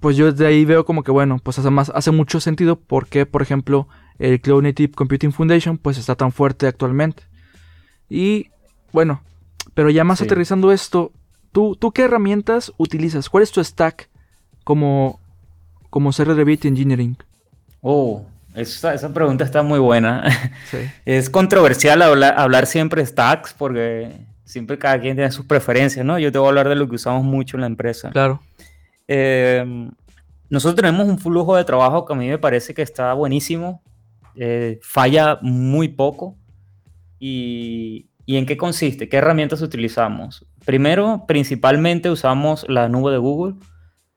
[SPEAKER 2] pues yo de ahí veo como que, bueno, pues hace, más, hace mucho sentido porque, por ejemplo, el Cloud Native Computing Foundation pues está tan fuerte actualmente. Y bueno, pero ya más aterrizando esto, ¿tú, ¿tú qué herramientas utilizas? ¿Cuál es tu stack como, como Reliability Engineering?
[SPEAKER 3] Oh, esa, esa, pregunta está muy buena. [LAUGHS] Es controversial hablar, hablar siempre stacks porque siempre cada quien tiene sus preferencias, ¿no? Yo te voy a hablar de lo que usamos mucho en la empresa.
[SPEAKER 2] Claro.
[SPEAKER 3] Eh, nosotros tenemos un flujo de trabajo que a mí me parece que está buenísimo, eh, falla muy poco. Y, en qué consiste? ¿Qué herramientas utilizamos? Primero, principalmente usamos la nube de Google,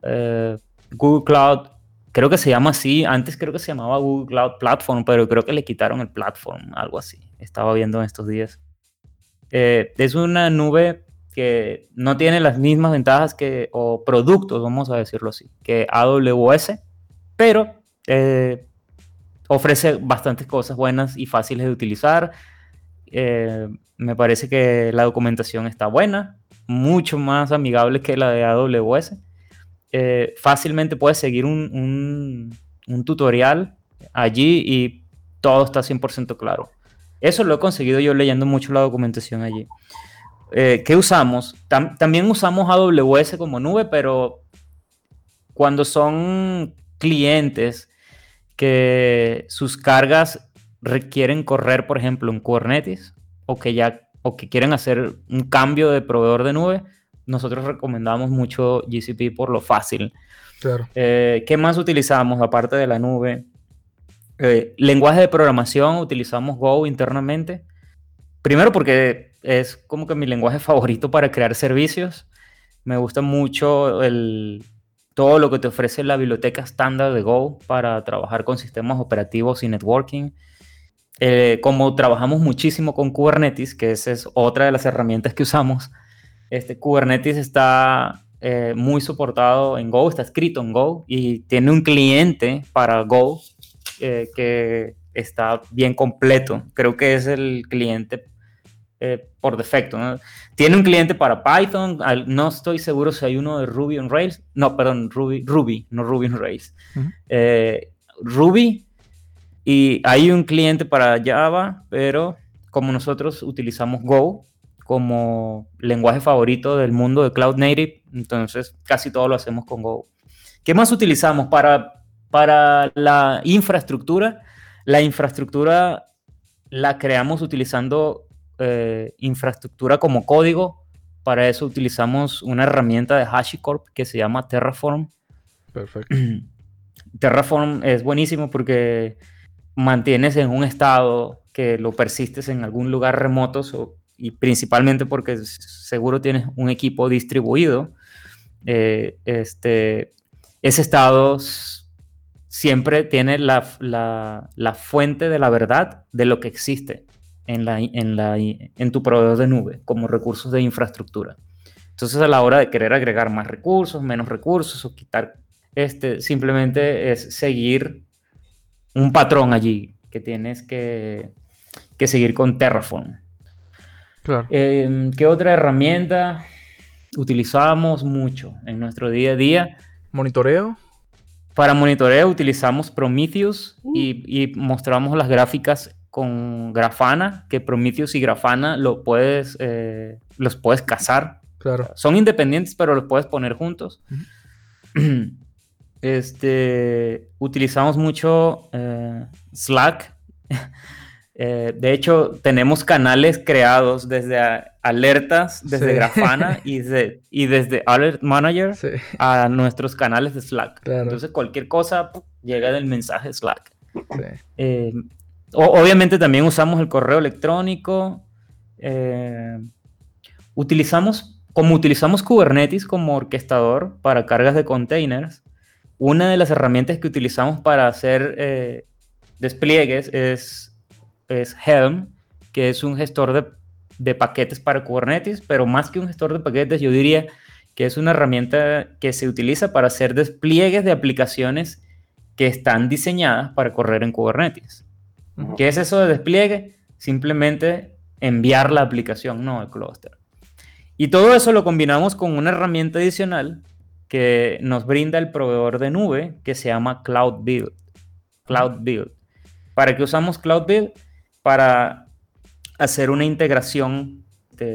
[SPEAKER 3] eh, Google Cloud, creo que se llama así, antes creo que se llamaba Google Cloud Platform, pero creo que le quitaron el platform, algo así, estaba viendo en estos días. es una nube que no tiene las mismas ventajas que, o productos, vamos a decirlo así, que AWS, pero eh, ofrece bastantes cosas buenas y fáciles de utilizar. Eh, me parece que la documentación está buena, mucho más amigable que la de AWS. Eh, fácilmente puedes seguir un, un tutorial allí y todo está 100% claro. Eso lo he conseguido yo leyendo mucho la documentación allí. Eh, ¿Qué usamos? también usamos AWS como nube, pero cuando son clientes que sus cargas requieren correr, por ejemplo, en Kubernetes, o que ya o que quieren hacer un cambio de proveedor de nube, nosotros recomendamos mucho GCP por lo fácil.
[SPEAKER 2] Claro.
[SPEAKER 3] Eh, ¿Qué más utilizamos aparte de la nube? Eh, lenguaje de programación, utilizamos Go internamente. Primero porque es como que mi lenguaje favorito para crear servicios. Me gusta mucho el, todo lo que te ofrece la biblioteca estándar de Go para trabajar con sistemas operativos y networking. Eh, como trabajamos muchísimo con Kubernetes, que esa es otra de las herramientas que usamos, este Kubernetes está eh, muy soportado en Go, está escrito en Go y tiene un cliente para Go eh, que está bien completo. Creo que es el cliente eh, por defecto. Tiene un cliente para Python, no estoy seguro si hay uno de Ruby on Rails, no, perdón, Ruby, Ruby no Ruby on Rails. Eh, Ruby y hay un cliente para Java, pero como nosotros utilizamos Go como lenguaje favorito del mundo de Cloud Native, entonces casi todo lo hacemos con Go. ¿Qué más utilizamos para, para la infraestructura? La infraestructura la creamos utilizando eh, infraestructura como código. Para eso utilizamos una herramienta de HashiCorp que se llama Terraform.
[SPEAKER 2] Perfecto. [CLEARS THROAT]
[SPEAKER 3] Terraform es buenísimo porque mantienes en un estado que lo persistes en algún lugar remoto y principalmente porque seguro tienes un equipo distribuido. Eh, este, ese estado siempre tiene la, la, fuente de la verdad de lo que existe en, la, en, la, en tu proveedor de nube como recursos de infraestructura. Entonces a la hora de querer agregar más recursos, menos recursos o quitar, este, simplemente es seguir un patrón allí que tienes que, que seguir con Terraform.
[SPEAKER 2] Claro.
[SPEAKER 3] Em, ¿Qué otra herramienta utilizamos mucho en nuestro día a día?
[SPEAKER 2] Monitoreo.
[SPEAKER 3] Para monitoreo utilizamos Prometheus y, y mostramos las gráficas con Grafana, que Prometheus y Grafana lo puedes, eh, los puedes cazar.
[SPEAKER 2] Claro.
[SPEAKER 3] Son independientes, pero los puedes poner juntos. [CLEARS THROAT] Este, utilizamos mucho eh, Slack. [LAUGHS] Eh, de hecho, tenemos canales creados desde alertas, desde Grafana [LAUGHS] y, y, desde Alert Manager a nuestros canales de Slack. Entonces, cualquier cosa llega del mensaje Slack. Eh, obviamente también usamos el correo electrónico. Eh, utilizamos, como utilizamos Kubernetes como orquestador para cargas de containers, una de las herramientas que utilizamos para hacer despliegues es es Helm, que es un gestor de, paquetes para Kubernetes, pero más que un gestor de paquetes, yo diría que es una herramienta que se utiliza para hacer despliegues de aplicaciones que están diseñadas para correr en Kubernetes. ¿Qué es eso de despliegue? Simplemente enviar la aplicación, no el clúster. Y todo eso lo combinamos con una herramienta adicional que nos brinda el proveedor de nube que se llama Cloud Build. Cloud Build. ¿Para qué usamos Cloud Build? Para hacer una integración,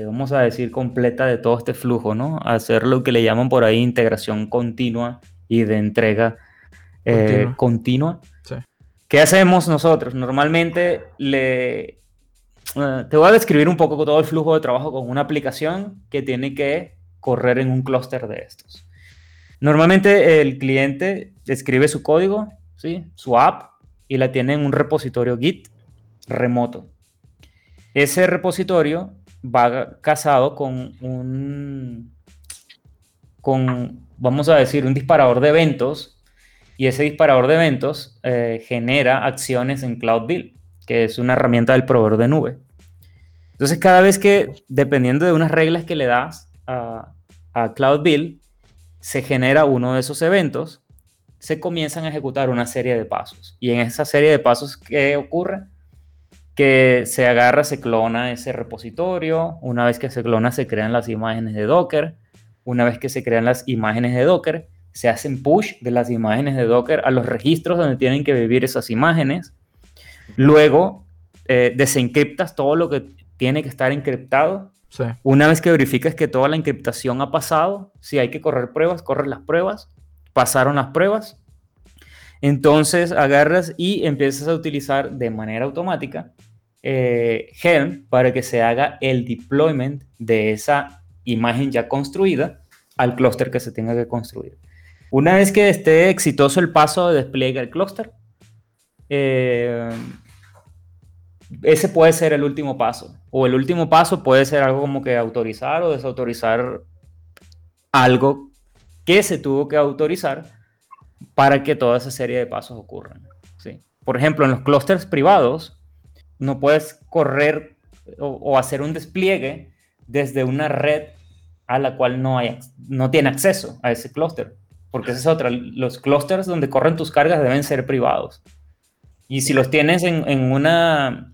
[SPEAKER 3] vamos a decir, completa de todo este flujo, ¿no? Hacer lo que le llaman por ahí integración continua y de entrega eh, continua. ¿Qué hacemos nosotros? Normalmente le... Eh, te voy a describir un poco todo el flujo de trabajo con una aplicación que tiene que correr en un clúster de estos. Normalmente el cliente escribe su código, ¿sí? su app, y la tiene en un repositorio Git remoto. Ese repositorio va casado con un, con, vamos a decir, un disparador de eventos y ese disparador de eventos eh, genera acciones en Cloud Build, que es una herramienta del proveedor de nube. Entonces, cada vez que, dependiendo de unas reglas que le das a, a Cloud se genera uno de esos eventos, se comienzan a ejecutar una serie de pasos. Y en esa serie de pasos, ¿qué ocurre? Que se agarra, se clona ese repositorio, una vez que se clona se crean las imágenes de Docker, una vez que se crean las imágenes de Docker, se hacen push de las imágenes de Docker a los registros donde tienen que vivir esas imágenes, luego eh, desencriptas todo lo que tiene que estar encriptado, una vez que verificas que toda la encriptación ha pasado, si hay que correr pruebas, corres las pruebas, pasaron las pruebas, entonces agarras y empiezas a utilizar de manera automática eh, Helm para que se haga el deployment de esa imagen ya construida al clúster que se tenga que construir. Una vez que esté exitoso el paso de despliegue al clúster, eh, ese puede ser el último paso. O el último paso puede ser algo como que autorizar o desautorizar algo que se tuvo que autorizar para que toda esa serie de pasos ocurran. ¿sí? Por ejemplo, en los clústeres privados, no puedes correr o, hacer un despliegue desde una red a la cual no, hay, no tiene acceso a ese clúster. Porque esa es otra. Los clústeres donde corren tus cargas deben ser privados. Y si los tienes en, una,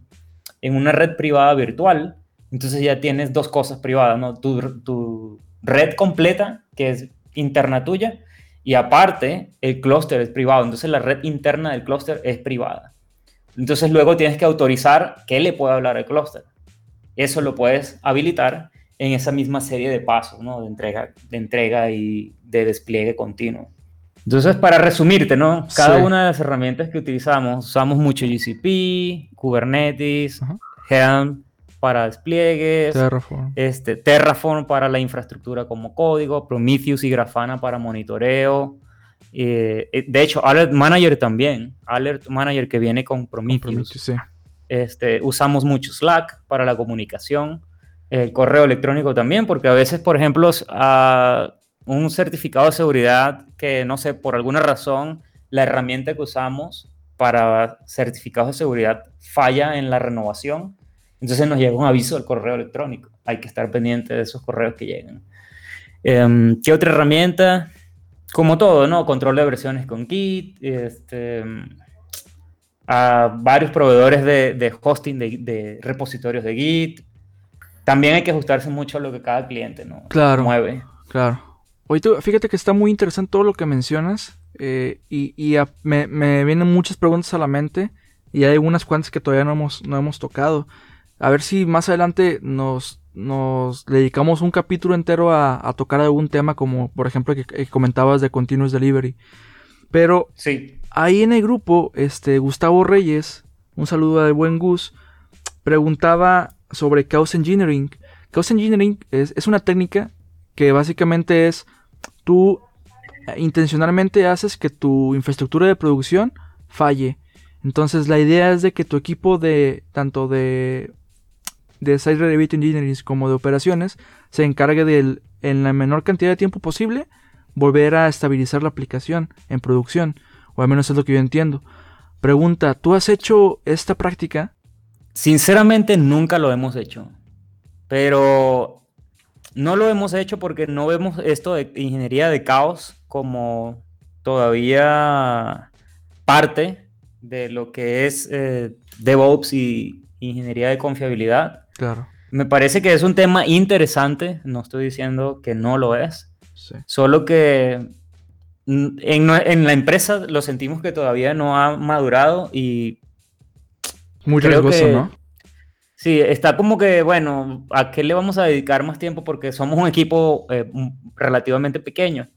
[SPEAKER 3] en una red privada virtual, entonces ya tienes dos cosas privadas, ¿no? Tu, tu red completa, que es interna tuya, y aparte, el clúster es privado, entonces la red interna del clúster es privada. Entonces luego tienes que autorizar qué le puede hablar el clúster. Eso lo puedes habilitar en esa misma serie de pasos, ¿no? De entrega, de entrega y de despliegue continuo. Entonces, para resumirte, ¿no? Cada una de las herramientas que utilizamos, usamos mucho GCP, Kubernetes, Helm, para despliegues, Terraform. Este, Terraform para la infraestructura como código, Prometheus y Grafana para monitoreo. Eh, eh, de hecho, Alert Manager también, Alert Manager que viene con Prometheus. este, usamos mucho Slack para la comunicación, el correo electrónico también, porque a veces, por ejemplo, un certificado de seguridad que, no sé, por alguna razón, la herramienta que usamos para certificados de seguridad falla en la renovación entonces nos llega un aviso del correo electrónico. Hay que estar pendiente de esos correos que llegan. Em, ¿Qué otra herramienta? Como todo, ¿no? Control de versiones con Git, este, a varios proveedores de, hosting de, repositorios de Git. También hay que ajustarse mucho a lo que cada cliente ¿no?
[SPEAKER 2] claro,
[SPEAKER 3] mueve.
[SPEAKER 2] Claro. Oye, tú, fíjate que está muy interesante todo lo que mencionas eh, y, me, me, vienen muchas preguntas a la mente y hay unas cuantas que todavía no hemos, no hemos tocado. A ver si más adelante nos, nos dedicamos un capítulo entero a, tocar algún tema como por ejemplo que, comentabas de Continuous Delivery. Pero
[SPEAKER 3] sí.
[SPEAKER 2] ahí en el grupo, este Gustavo Reyes, un saludo al buen Gus, preguntaba sobre Chaos Engineering. Chaos Engineering es, es una técnica que básicamente es tú intencionalmente haces que tu infraestructura de producción falle. Entonces la idea es de que tu equipo de tanto de de Site Reliability Engineering como de operaciones se encargue de en la menor cantidad de tiempo posible volver a estabilizar la aplicación en producción, o al menos es lo que yo entiendo. Pregunta, ¿tú has hecho esta práctica?
[SPEAKER 3] Sinceramente nunca lo hemos hecho, pero no lo hemos hecho porque no vemos esto de ingeniería de caos como todavía parte de lo que es eh, DevOps y ingeniería de confiabilidad.
[SPEAKER 2] Claro.
[SPEAKER 3] Me parece que es un tema interesante, no estoy diciendo que no lo es, solo que en, en, la empresa lo sentimos que todavía no ha madurado y...
[SPEAKER 2] Muy riesgoso, ¿no?
[SPEAKER 3] Sí, está como que, bueno, ¿a qué le vamos a dedicar más tiempo? Porque somos un equipo eh, relativamente pequeño.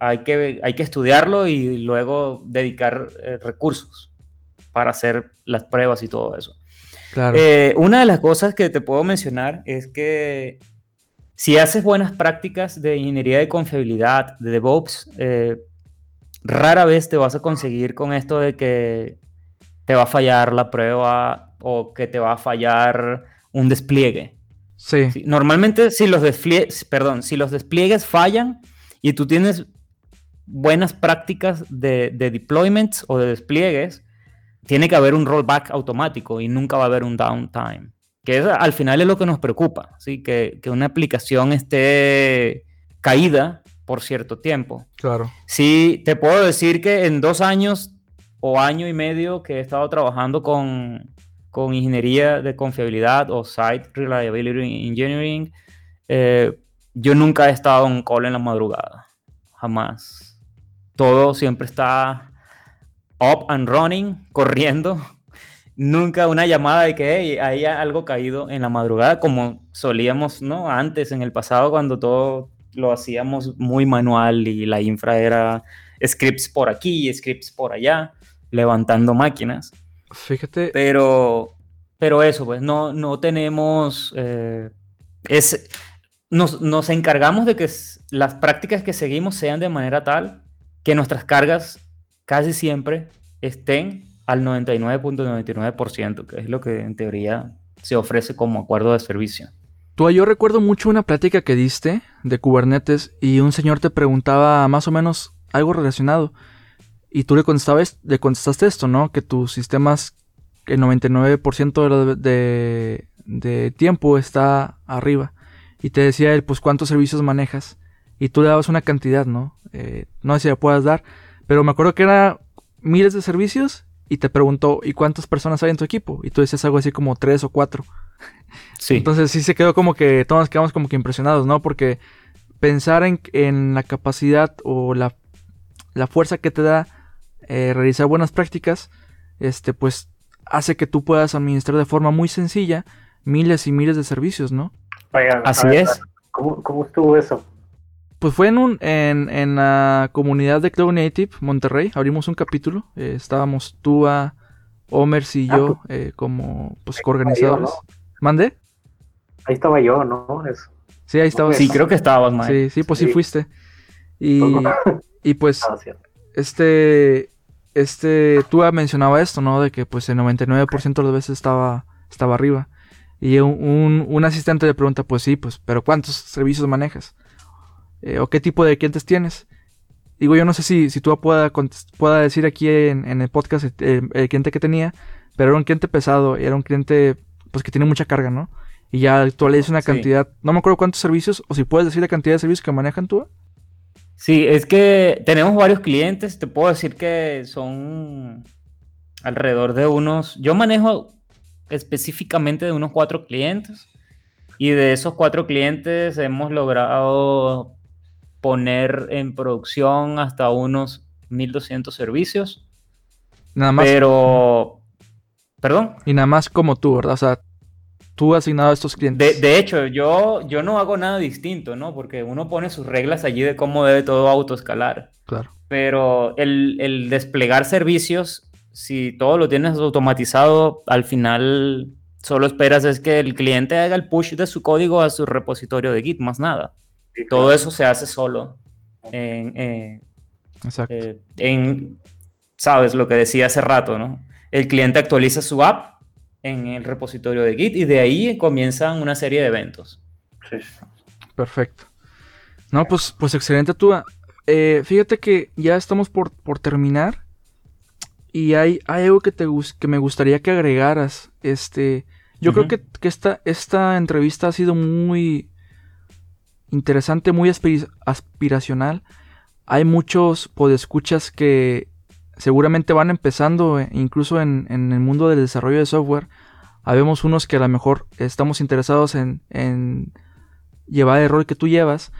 [SPEAKER 3] Hay que, hay que estudiarlo y luego dedicar eh, recursos para hacer las pruebas y todo eso. Eh, una de las cosas que te puedo mencionar es que si haces buenas prácticas de ingeniería de confiabilidad, de DevOps, eh, rara vez te vas a conseguir con esto de que te va a fallar la prueba o que te va a fallar un despliegue.
[SPEAKER 2] Sí.
[SPEAKER 3] Normalmente si los, despliegues, perdón, si los despliegues fallan y tú tienes buenas prácticas de, de deployments o de despliegues, tiene que haber un rollback automático y nunca va a haber un downtime. Que al final es lo que nos preocupa, ¿sí? que, que una aplicación esté caída por cierto tiempo.
[SPEAKER 2] Claro.
[SPEAKER 3] Sí, te puedo decir que en dos años o año y medio que he estado trabajando con, con ingeniería de confiabilidad o Site Reliability Engineering, eh, yo nunca he estado en call en la madrugada, jamás. Todo siempre está up and running, corriendo. Nunca una llamada de que hey, haya algo caído en la madrugada, como solíamos, ¿no? Antes, en el pasado, cuando todo lo hacíamos muy manual y la infra era scripts por aquí, scripts por allá, levantando máquinas.
[SPEAKER 2] Fíjate.
[SPEAKER 3] Pero, pero eso, pues no, no tenemos. Eh, es, nos, nos encargamos de que las prácticas que seguimos sean de manera tal que nuestras cargas casi siempre estén al 99.99%, que es lo que en teoría se ofrece como acuerdo de servicio.
[SPEAKER 2] Tú, yo recuerdo mucho una plática que diste de Kubernetes y un señor te preguntaba más o menos algo relacionado. Y tú le, contestabas, le contestaste esto, ¿no? Que tus sistemas, el 99% de, de, tiempo está arriba. Y te decía él, pues, ¿cuántos servicios manejas? Y tú le dabas una cantidad, ¿no? Eh, no sé si la puedas dar, pero me acuerdo que era miles de servicios y te preguntó, ¿y cuántas personas hay en tu equipo? Y tú decías algo así como tres o cuatro.
[SPEAKER 3] Sí.
[SPEAKER 2] Entonces sí se quedó como que, todos quedamos como que impresionados, ¿no? Porque pensar en, en la capacidad o la, la, fuerza que te da eh, realizar buenas prácticas, este, pues hace que tú puedas administrar de forma muy sencilla miles y miles de servicios, ¿no?
[SPEAKER 3] Así es.
[SPEAKER 4] ¿cómo, ¿Cómo estuvo eso?
[SPEAKER 2] Pues fue en, un, en, en la comunidad de Cloud Native Monterrey. Abrimos un capítulo. Eh, estábamos tú, Omers y yo ah, eh, como pues, coorganizadores. ¿Mande?
[SPEAKER 4] Ahí estaba yo, ¿no?
[SPEAKER 2] Sí, ahí estaba.
[SPEAKER 3] Sí, creo que estabas, Mike.
[SPEAKER 2] Sí, sí, pues sí, fuiste. Y, y pues, ah, este, este, tú mencionaba esto, ¿no? De que pues el 99% de las veces estaba, estaba arriba. Y un, un asistente le pregunta, pues sí, pues, pero ¿cuántos servicios manejas? Eh, o qué tipo de clientes tienes. Digo, yo no sé si, si tú pueda, pueda decir aquí en, el podcast el, cliente que tenía, pero era un cliente pesado, era un cliente pues que tiene mucha carga, ¿no? Y ya tú le dices una cantidad, no me acuerdo cuántos servicios, o si puedes decir la cantidad de servicios que manejan tú.
[SPEAKER 3] Sí, es que tenemos varios clientes, te puedo decir que son alrededor de unos, yo manejo específicamente de unos cuatro clientes y de esos cuatro clientes hemos logrado poner en producción hasta unos 1200 servicios.
[SPEAKER 2] Nada más.
[SPEAKER 3] Pero. Perdón.
[SPEAKER 2] Y nada más como tú, ¿verdad? O sea, tú has asignado a estos clientes.
[SPEAKER 3] De, hecho, yo, yo no hago nada distinto, ¿no? Porque uno pone sus reglas allí de cómo debe todo autoescalar.
[SPEAKER 2] Claro.
[SPEAKER 3] Pero el, el desplegar servicios, si todo lo tienes automatizado, al final solo esperas es que el cliente haga el push de su código a su repositorio de Git, más nada. Todo eso se hace solo en, eh,
[SPEAKER 2] Exacto.
[SPEAKER 3] eh, en, sabes, lo que decía hace rato, ¿no? El cliente actualiza su app en el repositorio de Git y de ahí comienzan una serie de eventos.
[SPEAKER 4] Sí.
[SPEAKER 2] Perfecto. No, pues, pues excelente tú. fíjate que ya estamos por, por terminar. Y hay, hay algo que, te, que me gustaría que agregaras. Este, yo creo que, que esta, esta entrevista ha sido muy interesante, muy aspiracional. Hay muchos podescuchas que seguramente van empezando, eh, incluso en, en el mundo del desarrollo de software. Habemos unos que a lo mejor estamos interesados en, en llevar el rol que tú llevas.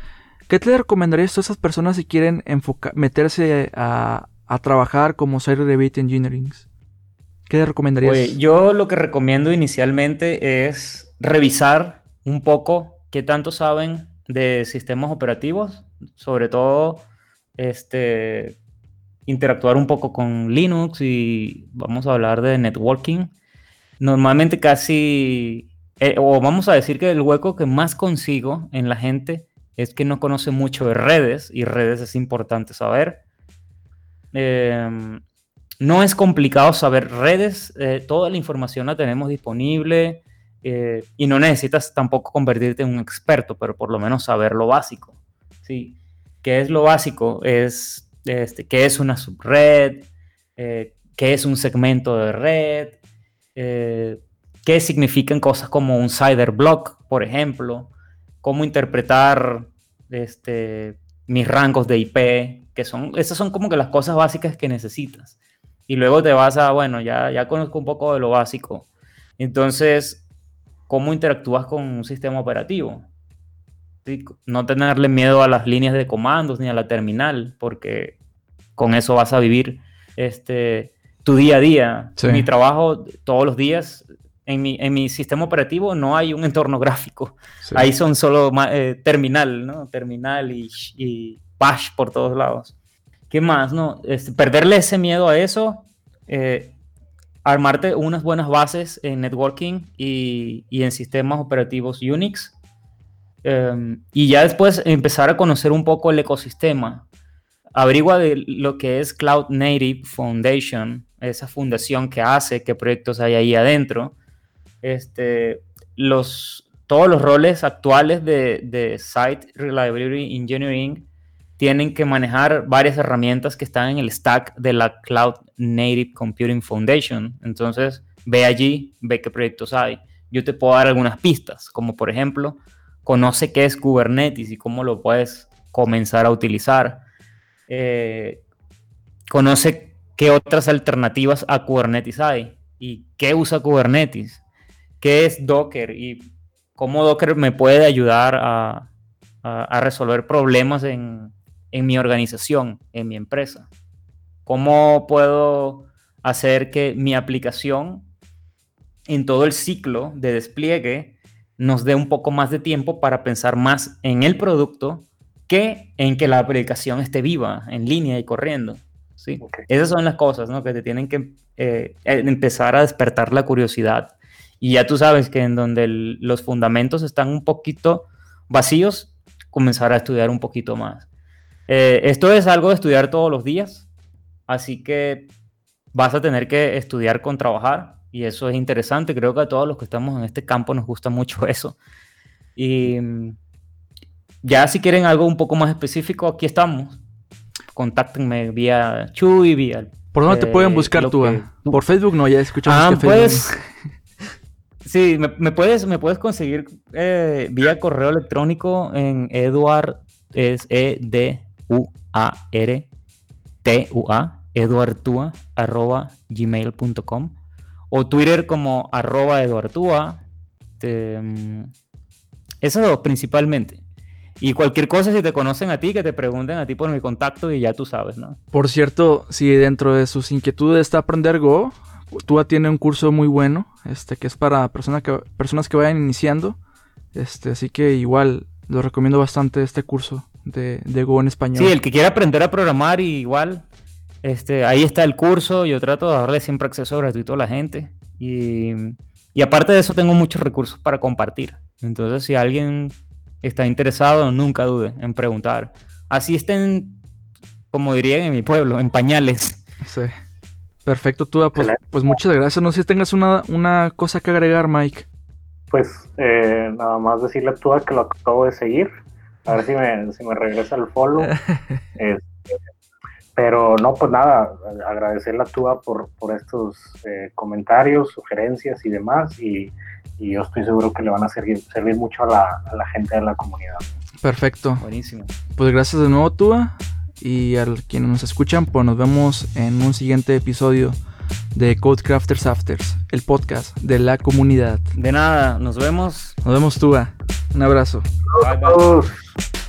[SPEAKER 2] ¿Qué te recomendarías a esas personas si quieren meterse a, a trabajar como Site Rebate Engineering? ¿Qué le recomendarías?
[SPEAKER 3] Oye, yo lo que recomiendo inicialmente es revisar un poco qué tanto saben de sistemas operativos, sobre todo este, interactuar un poco con Linux y vamos a hablar de networking. Normalmente casi, eh, o vamos a decir que el hueco que más consigo en la gente es que no conoce mucho de redes y redes es importante saber. Em, no es complicado saber redes, eh, toda la información la tenemos disponible eh, y no necesitas tampoco convertirte en un experto, pero por lo menos saber lo básico. ¿sí? ¿Qué es lo básico? Es este, qué es una subred, eh, qué es un segmento de red, eh, qué significan cosas como un cider block, por ejemplo, cómo interpretar este, mis rangos de IP, que son, esas son como que las cosas básicas que necesitas. Y luego te vas a, bueno, ya, ya conozco un poco de lo básico. Entonces, ¿cómo interactúas con un sistema operativo? ¿Sí? No tenerle miedo a las líneas de comandos ni a la terminal, porque con eso vas a vivir este, tu día a día.
[SPEAKER 2] Sí.
[SPEAKER 3] Mi trabajo todos los días, en mi, en mi sistema operativo no hay un entorno gráfico.
[SPEAKER 2] Sí.
[SPEAKER 3] Ahí son solo eh, terminal, ¿no? Terminal y, y bash por todos lados. ¿Qué más? No? Este, perderle ese miedo a eso, eh, armarte unas buenas bases en networking y, en sistemas operativos Unix. em, y ya después empezar a conocer un poco el ecosistema. Averigua de lo que es Cloud Native Foundation, esa fundación que hace, qué proyectos hay ahí adentro. Este, los, todos los roles actuales de Site Reliability Engineering tienen que manejar varias herramientas que están en el stack de la Cloud Native Computing Foundation. Entonces, ve allí, ve qué proyectos hay. Yo te puedo dar algunas pistas, como por ejemplo, conoce qué es Kubernetes y cómo lo puedes comenzar a utilizar. Eh, conoce qué otras alternativas a Kubernetes hay y qué usa Kubernetes, qué es Docker y cómo Docker me puede ayudar a, resolver problemas en, en mi organización, en mi empresa. Cómo puedo hacer que mi aplicación en todo el ciclo de despliegue nos dé un poco más de tiempo para pensar más en el producto que en que la aplicación esté viva, en línea y corriendo. ¿sí? Esas son las cosas ¿no? que te tienen que eh, eh, empezar a despertar la curiosidad. Y ya tú sabes que en donde el- los fundamentos están un poquito vacíos, comenzar a estudiar un poquito más. Eh, esto es algo de estudiar todos los días, así que vas a tener que estudiar con trabajar y eso es interesante. Creo que a todos los que estamos en este campo nos gusta mucho [LAUGHS] eso. Y mm, ya si quieren algo un poco más específico, aquí estamos. Contáctenme vía Chuy, vía...
[SPEAKER 2] ¿Por dónde te
[SPEAKER 3] eh,
[SPEAKER 2] pueden buscar
[SPEAKER 3] lo
[SPEAKER 2] tú?
[SPEAKER 3] que-?
[SPEAKER 2] Por Facebook no, ya escuchamos
[SPEAKER 3] Ah,
[SPEAKER 2] que Facebook.
[SPEAKER 3] pues. [LAUGHS] Sí, me, me puedes, me puedes conseguir eh, vía correo electrónico en Eduard, es E E-D-U-A-R-T-U-A, eduartua, arroba gmail.com, o Twitter como arroba eduartua. Te, esos dos principalmente. Y cualquier cosa, si te conocen a ti, que te pregunten a ti por mi contacto y ya tú sabes, ¿no?
[SPEAKER 2] Por cierto, si dentro de sus inquietudes está aprender Go, Tua tiene un curso muy bueno, este, que es para persona que, personas que vayan iniciando. Este, así que igual lo recomiendo bastante este curso de, de Go en español.
[SPEAKER 3] Sí, el que quiera aprender a programar y igual, este, ahí está el curso. Yo trato de darle siempre acceso gratuito a la gente. Y Y aparte de eso, tengo muchos recursos para compartir. Entonces, si alguien está interesado, nunca dude en preguntar. Así estén, como dirían en mi pueblo, en pañales.
[SPEAKER 2] Sí. Perfecto, tú, pues, pues, muchas gracias. No sé si tengas una, una cosa que agregar, Mike.
[SPEAKER 4] Pues eh, nada más decirle a Tua que lo acabo de seguir. A ver si me, si me regresa el follow. [LAUGHS] Este, pero no, pues nada, agradecerle a Tua por, por estos eh, comentarios, sugerencias y demás. Y, y, yo estoy seguro que le van a servir, servir mucho a la, a la gente de la comunidad.
[SPEAKER 2] Perfecto.
[SPEAKER 3] Buenísimo.
[SPEAKER 2] Pues gracias de nuevo, Tua. Y a quienes nos escuchan, pues nos vemos en un siguiente episodio de Codecrafters Afters, el podcast de la comunidad.
[SPEAKER 3] De nada, nos vemos.
[SPEAKER 2] Nos vemos, Tua. Un abrazo.
[SPEAKER 4] Bye, bye.